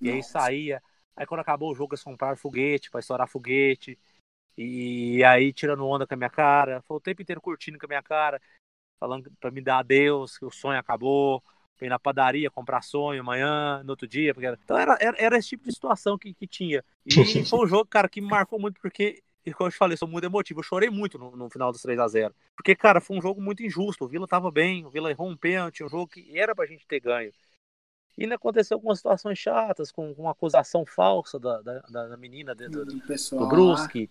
E aí saía. Aí quando acabou o jogo, eles compraram foguete pra estourar foguete. E aí tirando onda com a minha cara. Foi o tempo inteiro curtindo com a minha cara. Falando pra me dar adeus, que o sonho acabou. ir na padaria comprar sonho amanhã, no outro dia. Porque era... Então era, era, era, esse tipo de situação que, que tinha. E foi um jogo, cara, que me marcou muito, porque e como eu te falei, sou muito emotivo. Eu chorei muito no, no final dos 3 a 0 Porque, cara, foi um jogo muito injusto. O Vila tava bem, o Vila errou um pênalti, um jogo que era pra gente ter ganho. E ainda aconteceu algumas situações chatas, com, com uma acusação falsa da, da, da menina dentro do, do, do Brusque.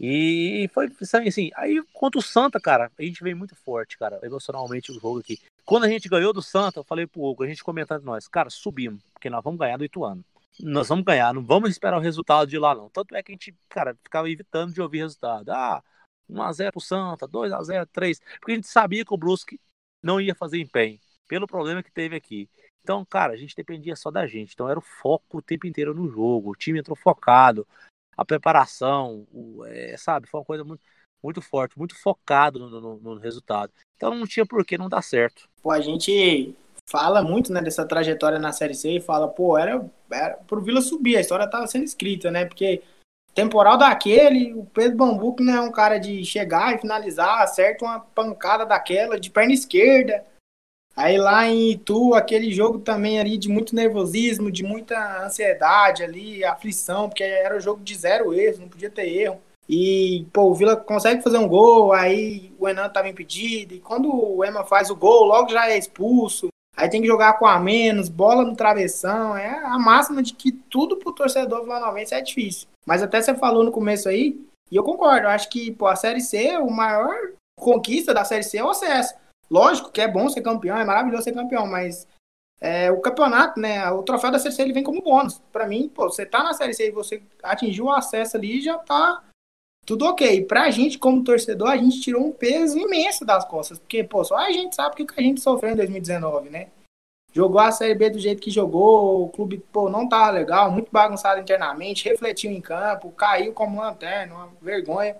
E foi assim, aí contra o Santa, cara, a gente veio muito forte, cara, emocionalmente o jogo aqui. Quando a gente ganhou do Santa, eu falei pro Hugo, a gente comentando nós, cara, subimos, porque nós vamos ganhar do Ituano nós vamos ganhar, não vamos esperar o resultado de lá, não. Tanto é que a gente, cara, ficava evitando de ouvir resultado. Ah, 1x0 pro Santa, 2x0, 3. Porque a gente sabia que o Brusque não ia fazer empenho, pelo problema que teve aqui. Então, cara, a gente dependia só da gente. Então era o foco o tempo inteiro no jogo. O time entrou focado, a preparação, o, é, sabe, foi uma coisa muito, muito forte, muito focado no, no, no resultado. Então não tinha por que não dar certo. Pô, a gente fala muito, né, dessa trajetória na Série C e fala, pô, era, era pro Vila subir, a história tava sendo escrita, né, porque temporal daquele, o Pedro Bambuco não é um cara de chegar e finalizar, acerta uma pancada daquela de perna esquerda, aí lá em Itu, aquele jogo também ali de muito nervosismo, de muita ansiedade ali, aflição, porque era um jogo de zero erro, não podia ter erro, e, pô, o Vila consegue fazer um gol, aí o Enan tava impedido, e quando o Ema faz o gol, logo já é expulso. Aí tem que jogar com a menos, bola no travessão. É a máxima de que tudo pro torcedor vilanovense é difícil. Mas até você falou no começo aí, e eu concordo, eu acho que pô, a Série C, o maior conquista da Série C é o acesso. Lógico que é bom ser campeão, é maravilhoso ser campeão, mas é, o campeonato, né, o troféu da Série C ele vem como bônus. Para mim, pô, você tá na Série C e você atingiu o acesso ali, já tá tudo ok. Pra gente, como torcedor, a gente tirou um peso imenso das costas. Porque, pô, só a gente sabe o que a gente sofreu em 2019, né? Jogou a Série B do jeito que jogou, o clube, pô, não tava legal, muito bagunçado internamente, refletiu em campo, caiu como lanterna, uma vergonha.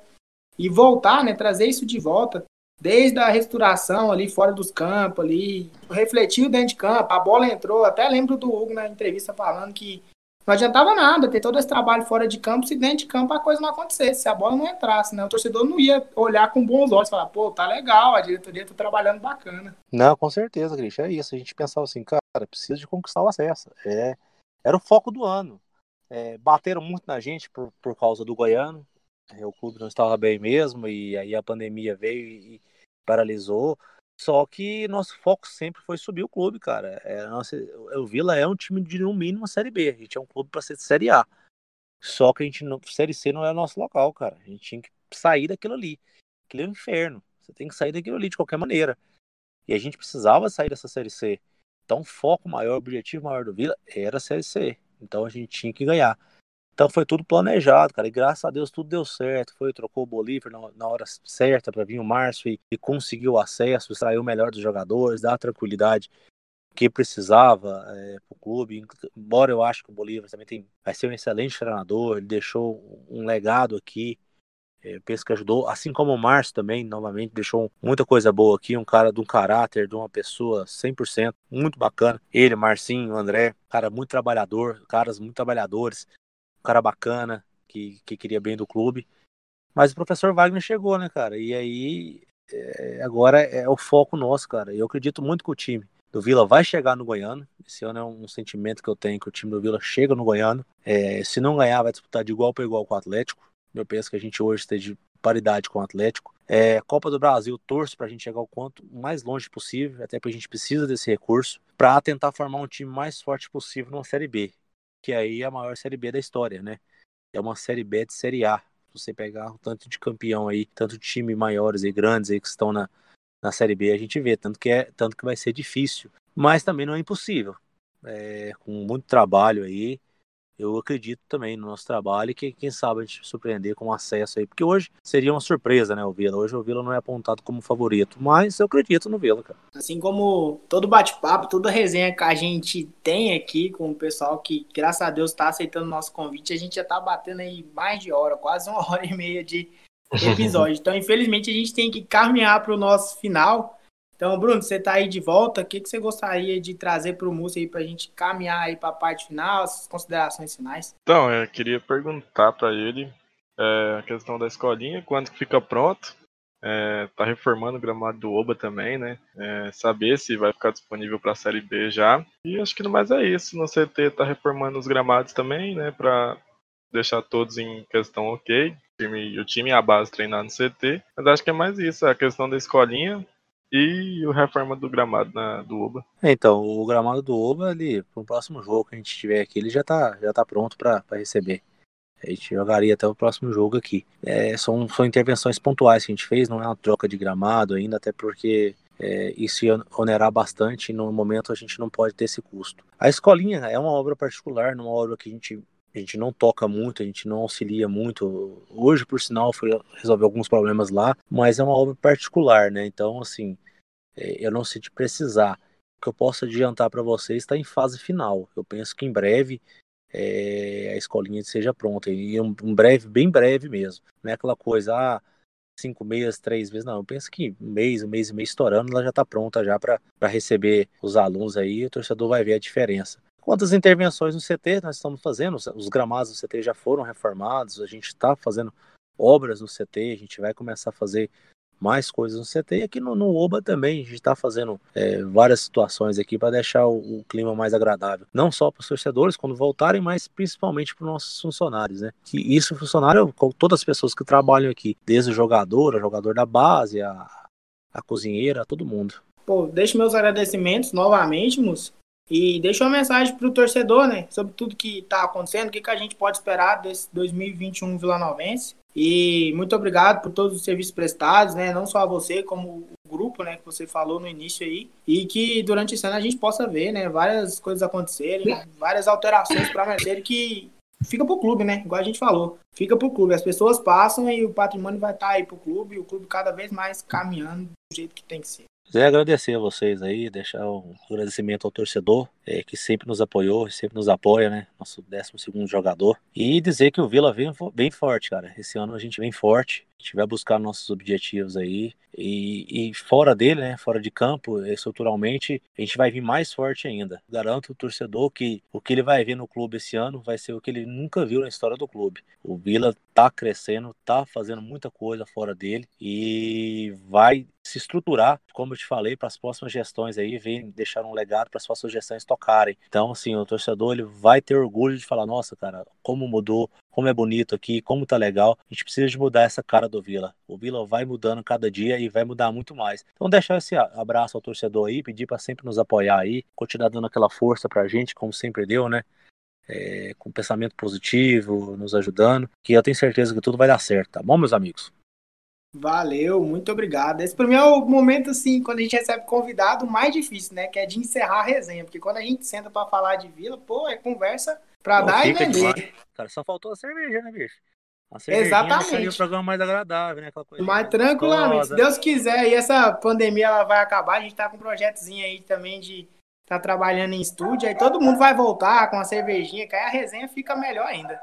E voltar, né, trazer isso de volta, desde a restauração ali fora dos campos, ali, refletiu dentro de campo, a bola entrou, até lembro do Hugo na entrevista falando que não adiantava nada ter todo esse trabalho fora de campo se dentro de campo a coisa não acontecesse, se a bola não entrasse, né? O torcedor não ia olhar com bons olhos e falar, pô, tá legal, a diretoria tá trabalhando bacana. Não, com certeza, Cristian, é isso. A gente pensava assim, cara, precisa de conquistar o acesso. É, era o foco do ano. É, bateram muito na gente por, por causa do Goiano. É, o clube não estava bem mesmo, e aí a pandemia veio e paralisou. Só que nosso foco sempre foi subir o clube, cara. É, nossa, o Vila é um time de no mínimo Série B. A gente é um clube para ser Série A. Só que a gente não, Série C não é nosso local, cara. A gente tinha que sair daquilo ali. Aquilo é um inferno. Você tem que sair daquilo ali de qualquer maneira. E a gente precisava sair dessa Série C. Então o foco maior, o objetivo maior do Vila era a Série C. Então a gente tinha que ganhar. Então foi tudo planejado, cara. E graças a Deus tudo deu certo. Foi, trocou o Bolívar na, na hora certa para vir o Márcio e, e conseguiu acesso, extraiu o melhor dos jogadores, dar a tranquilidade que precisava é, para o clube. Embora eu acho que o Bolívar também tem, vai ser um excelente treinador, ele deixou um legado aqui. É, eu penso que ajudou, assim como o Márcio também, novamente, deixou muita coisa boa aqui. Um cara de um caráter, de uma pessoa 100%, muito bacana. Ele, Marcinho, André, cara muito trabalhador, caras muito trabalhadores um cara bacana, que, que queria bem do clube. Mas o professor Wagner chegou, né, cara? E aí, é, agora é o foco nosso, cara. Eu acredito muito que o time do Vila vai chegar no Goiano. Esse ano é um sentimento que eu tenho que o time do Vila chega no Goiano. É, se não ganhar, vai disputar de igual para igual com o Atlético. Eu penso que a gente hoje esteja de paridade com o Atlético. É, Copa do Brasil, torço para a gente chegar o quanto mais longe possível, até porque a gente precisa desse recurso, para tentar formar um time mais forte possível numa Série B que aí é a maior Série B da história, né? É uma Série B de Série A. Se você pegar o tanto de campeão aí, tanto de time maiores e grandes aí que estão na, na Série B, a gente vê, tanto que, é, tanto que vai ser difícil. Mas também não é impossível. É, com muito trabalho aí, eu acredito também no nosso trabalho e que quem sabe a gente surpreender com acesso aí, porque hoje seria uma surpresa, né, o Vila. Hoje o Vila não é apontado como favorito, mas eu acredito no Vila, cara. Assim como todo bate-papo, toda resenha que a gente tem aqui com o pessoal que, graças a Deus, está aceitando o nosso convite, a gente já tá batendo aí mais de hora, quase uma hora e meia de episódio. Então, infelizmente, a gente tem que caminhar para o nosso final. Então, Bruno, você está aí de volta. O que, que você gostaria de trazer para o Múcio aí para a gente caminhar aí para a parte final, as considerações finais? Então, eu queria perguntar para ele é, a questão da escolinha, quando fica pronto. É, tá reformando o gramado do Oba também, né? É, saber se vai ficar disponível para a Série B já. E acho que no mais é isso. No CT tá reformando os gramados também, né? Para deixar todos em questão ok. O time, o time e a base treinar no CT. Mas acho que é mais isso, a questão da escolinha e o reforma do gramado na, do Oba. Então, o gramado do Oba, para o próximo jogo que a gente tiver aqui, ele já tá, já tá pronto para receber. A gente jogaria até o próximo jogo aqui. É, são, são intervenções pontuais que a gente fez, não é uma troca de gramado ainda, até porque é, isso ia onerar bastante e no momento a gente não pode ter esse custo. A escolinha é uma obra particular, uma obra que a gente, a gente não toca muito, a gente não auxilia muito. Hoje, por sinal, foi resolver alguns problemas lá, mas é uma obra particular, né? Então, assim, é, eu não sei de precisar. O que eu posso adiantar para vocês está em fase final. Eu penso que em breve é, a escolinha seja pronta. E um, um, breve, bem breve mesmo. Não é aquela coisa, ah, cinco meses, três meses, não. Eu penso que um mês, um mês e meio estourando, ela já está pronta já para receber os alunos aí, o torcedor vai ver a diferença. Quantas intervenções no CT nós estamos fazendo? Os gramados do CT já foram reformados, a gente está fazendo obras no CT, a gente vai começar a fazer mais coisas no CT. E aqui no, no OBA também, a gente está fazendo é, várias situações aqui para deixar o, o, clima mais agradável. Não só para os torcedores quando voltarem, mas principalmente para os nossos funcionários, né? Que isso, funcionário, com todas as pessoas que trabalham aqui, desde o jogador, o jogador da base, a, a cozinheira, todo mundo. Pô, deixo meus agradecimentos novamente, Mus. E deixa uma mensagem para o torcedor, né? Sobre tudo que está acontecendo, o que, que a gente pode esperar desse 2021 Vila Novense. E muito obrigado por todos os serviços prestados, né? Não só a você, como o grupo, né? Que você falou no início aí. E que durante esse ano a gente possa ver, né? Várias coisas acontecerem, várias alterações para Mercedes que fica pro clube, né? Igual a gente falou. Fica pro clube. As pessoas passam e o patrimônio vai estar tá aí pro clube. E o clube cada vez mais caminhando do jeito que tem que ser. Quiser agradecer a vocês aí, deixar um agradecimento ao torcedor, é, que sempre nos apoiou, sempre nos apoia, né? Nosso 12 segundo jogador. E dizer que o Vila vem bem forte, cara. Esse ano a gente vem forte. A gente vai buscar nossos objetivos aí. E, e fora dele, né? Fora de campo, estruturalmente, a gente vai vir mais forte ainda. Garanto o torcedor que o que ele vai ver no clube esse ano vai ser o que ele nunca viu na história do clube. O Vila tá crescendo, tá fazendo muita coisa fora dele e vai se estruturar, como eu te falei, para as próximas gestões aí, vem deixar um legado para as próximas gestões tocarem. Então, assim, o torcedor ele vai ter orgulho de falar, nossa, cara, como mudou, como é bonito aqui, como tá legal. A gente precisa de mudar essa cara do Vila. O Vila vai mudando cada dia e vai mudar muito mais. Então, deixar esse abraço ao torcedor aí, pedir para sempre nos apoiar aí, continuar dando aquela força pra gente, como sempre deu, né? É, com pensamento positivo, nos ajudando, que eu tenho certeza que tudo vai dar certo, tá bom, meus amigos? Valeu, muito obrigado. Esse para mim é o momento, assim, quando a gente recebe convidado, mais difícil, né? Que é de encerrar a resenha. Porque quando a gente senta para falar de vila, pô, é conversa pra dar e vender. Cara, só faltou a cerveja, né, bicho? Exatamente. o programa mais agradável, né? mais tranquilamente. Se Deus quiser, e essa pandemia ela vai acabar, a gente tá com um projetozinho aí também de tá trabalhando em estúdio, aí todo mundo vai voltar com a cervejinha, que aí a resenha fica melhor ainda.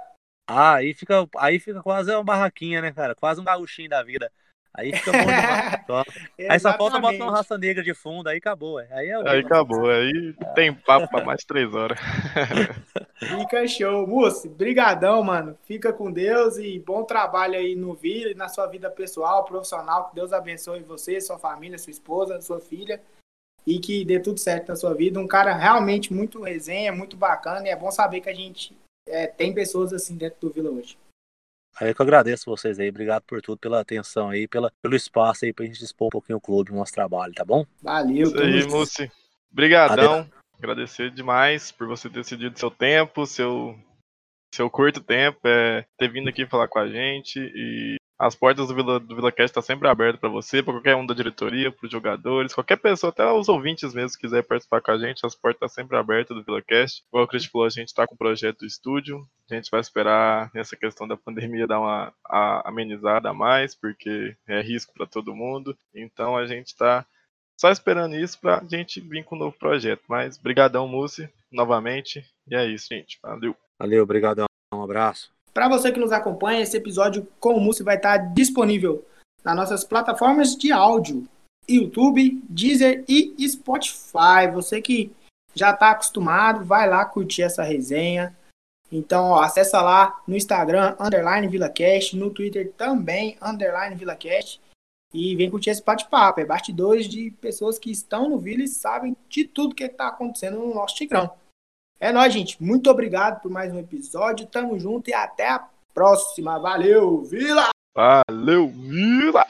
Ah, aí fica, aí fica quase uma barraquinha, né, cara? Quase um gaúchinho da vida. Aí fica bom demais. aí só falta botar uma raça negra de fundo, aí acabou. Aí, é aí acabou, aí tem papo pra mais três horas. Fica show. Mussi, brigadão, mano. Fica com Deus e bom trabalho aí no Vila e na sua vida pessoal, profissional. Que Deus abençoe você, sua família, sua esposa, sua filha. E que dê tudo certo na sua vida. Um cara realmente muito resenha, muito bacana. E é bom saber que a gente é, tem pessoas assim dentro do Vila hoje. Aí que eu agradeço vocês aí, obrigado por tudo, pela atenção aí, pela, pelo espaço aí pra gente expor um pouquinho o clube, o nosso trabalho, tá bom? Valeu. Isso aí, Mussi. Obrigadão. Agradecer demais por você ter cedido seu tempo, seu, seu curto tempo, é, ter vindo aqui falar com a gente e as portas do Vila, do Vila Cast tá sempre abertas para você, para qualquer um da diretoria, para os jogadores, qualquer pessoa, até os ouvintes mesmo, que quiser participar com a gente, as portas estão tá sempre abertas do Vila Cast. Igual o Chris falou, a gente está com o projeto do estúdio. A gente vai esperar nessa questão da pandemia dar uma a, amenizada a mais, porque é risco para todo mundo. Então a gente está só esperando isso para a gente vir com um novo projeto. Mas brigadão, Mussi, novamente. E é isso, gente. Valeu. Valeu, brigadão. Um abraço. Para você que nos acompanha, esse episódio com o Mussi vai estar disponível nas nossas plataformas de áudio. YouTube, Deezer e Spotify. Você que já está acostumado, vai lá curtir essa resenha. Então, ó, acessa lá no Instagram, underline VilaCast, no Twitter também, underline VilaCast. E vem curtir esse bate-papo. É bastidores de pessoas que estão no Vila e sabem de tudo que está acontecendo no nosso Tigrão. É nóis, gente. Muito obrigado por mais um episódio. Tamo junto e até a próxima. Valeu, Vila! Valeu, Vila!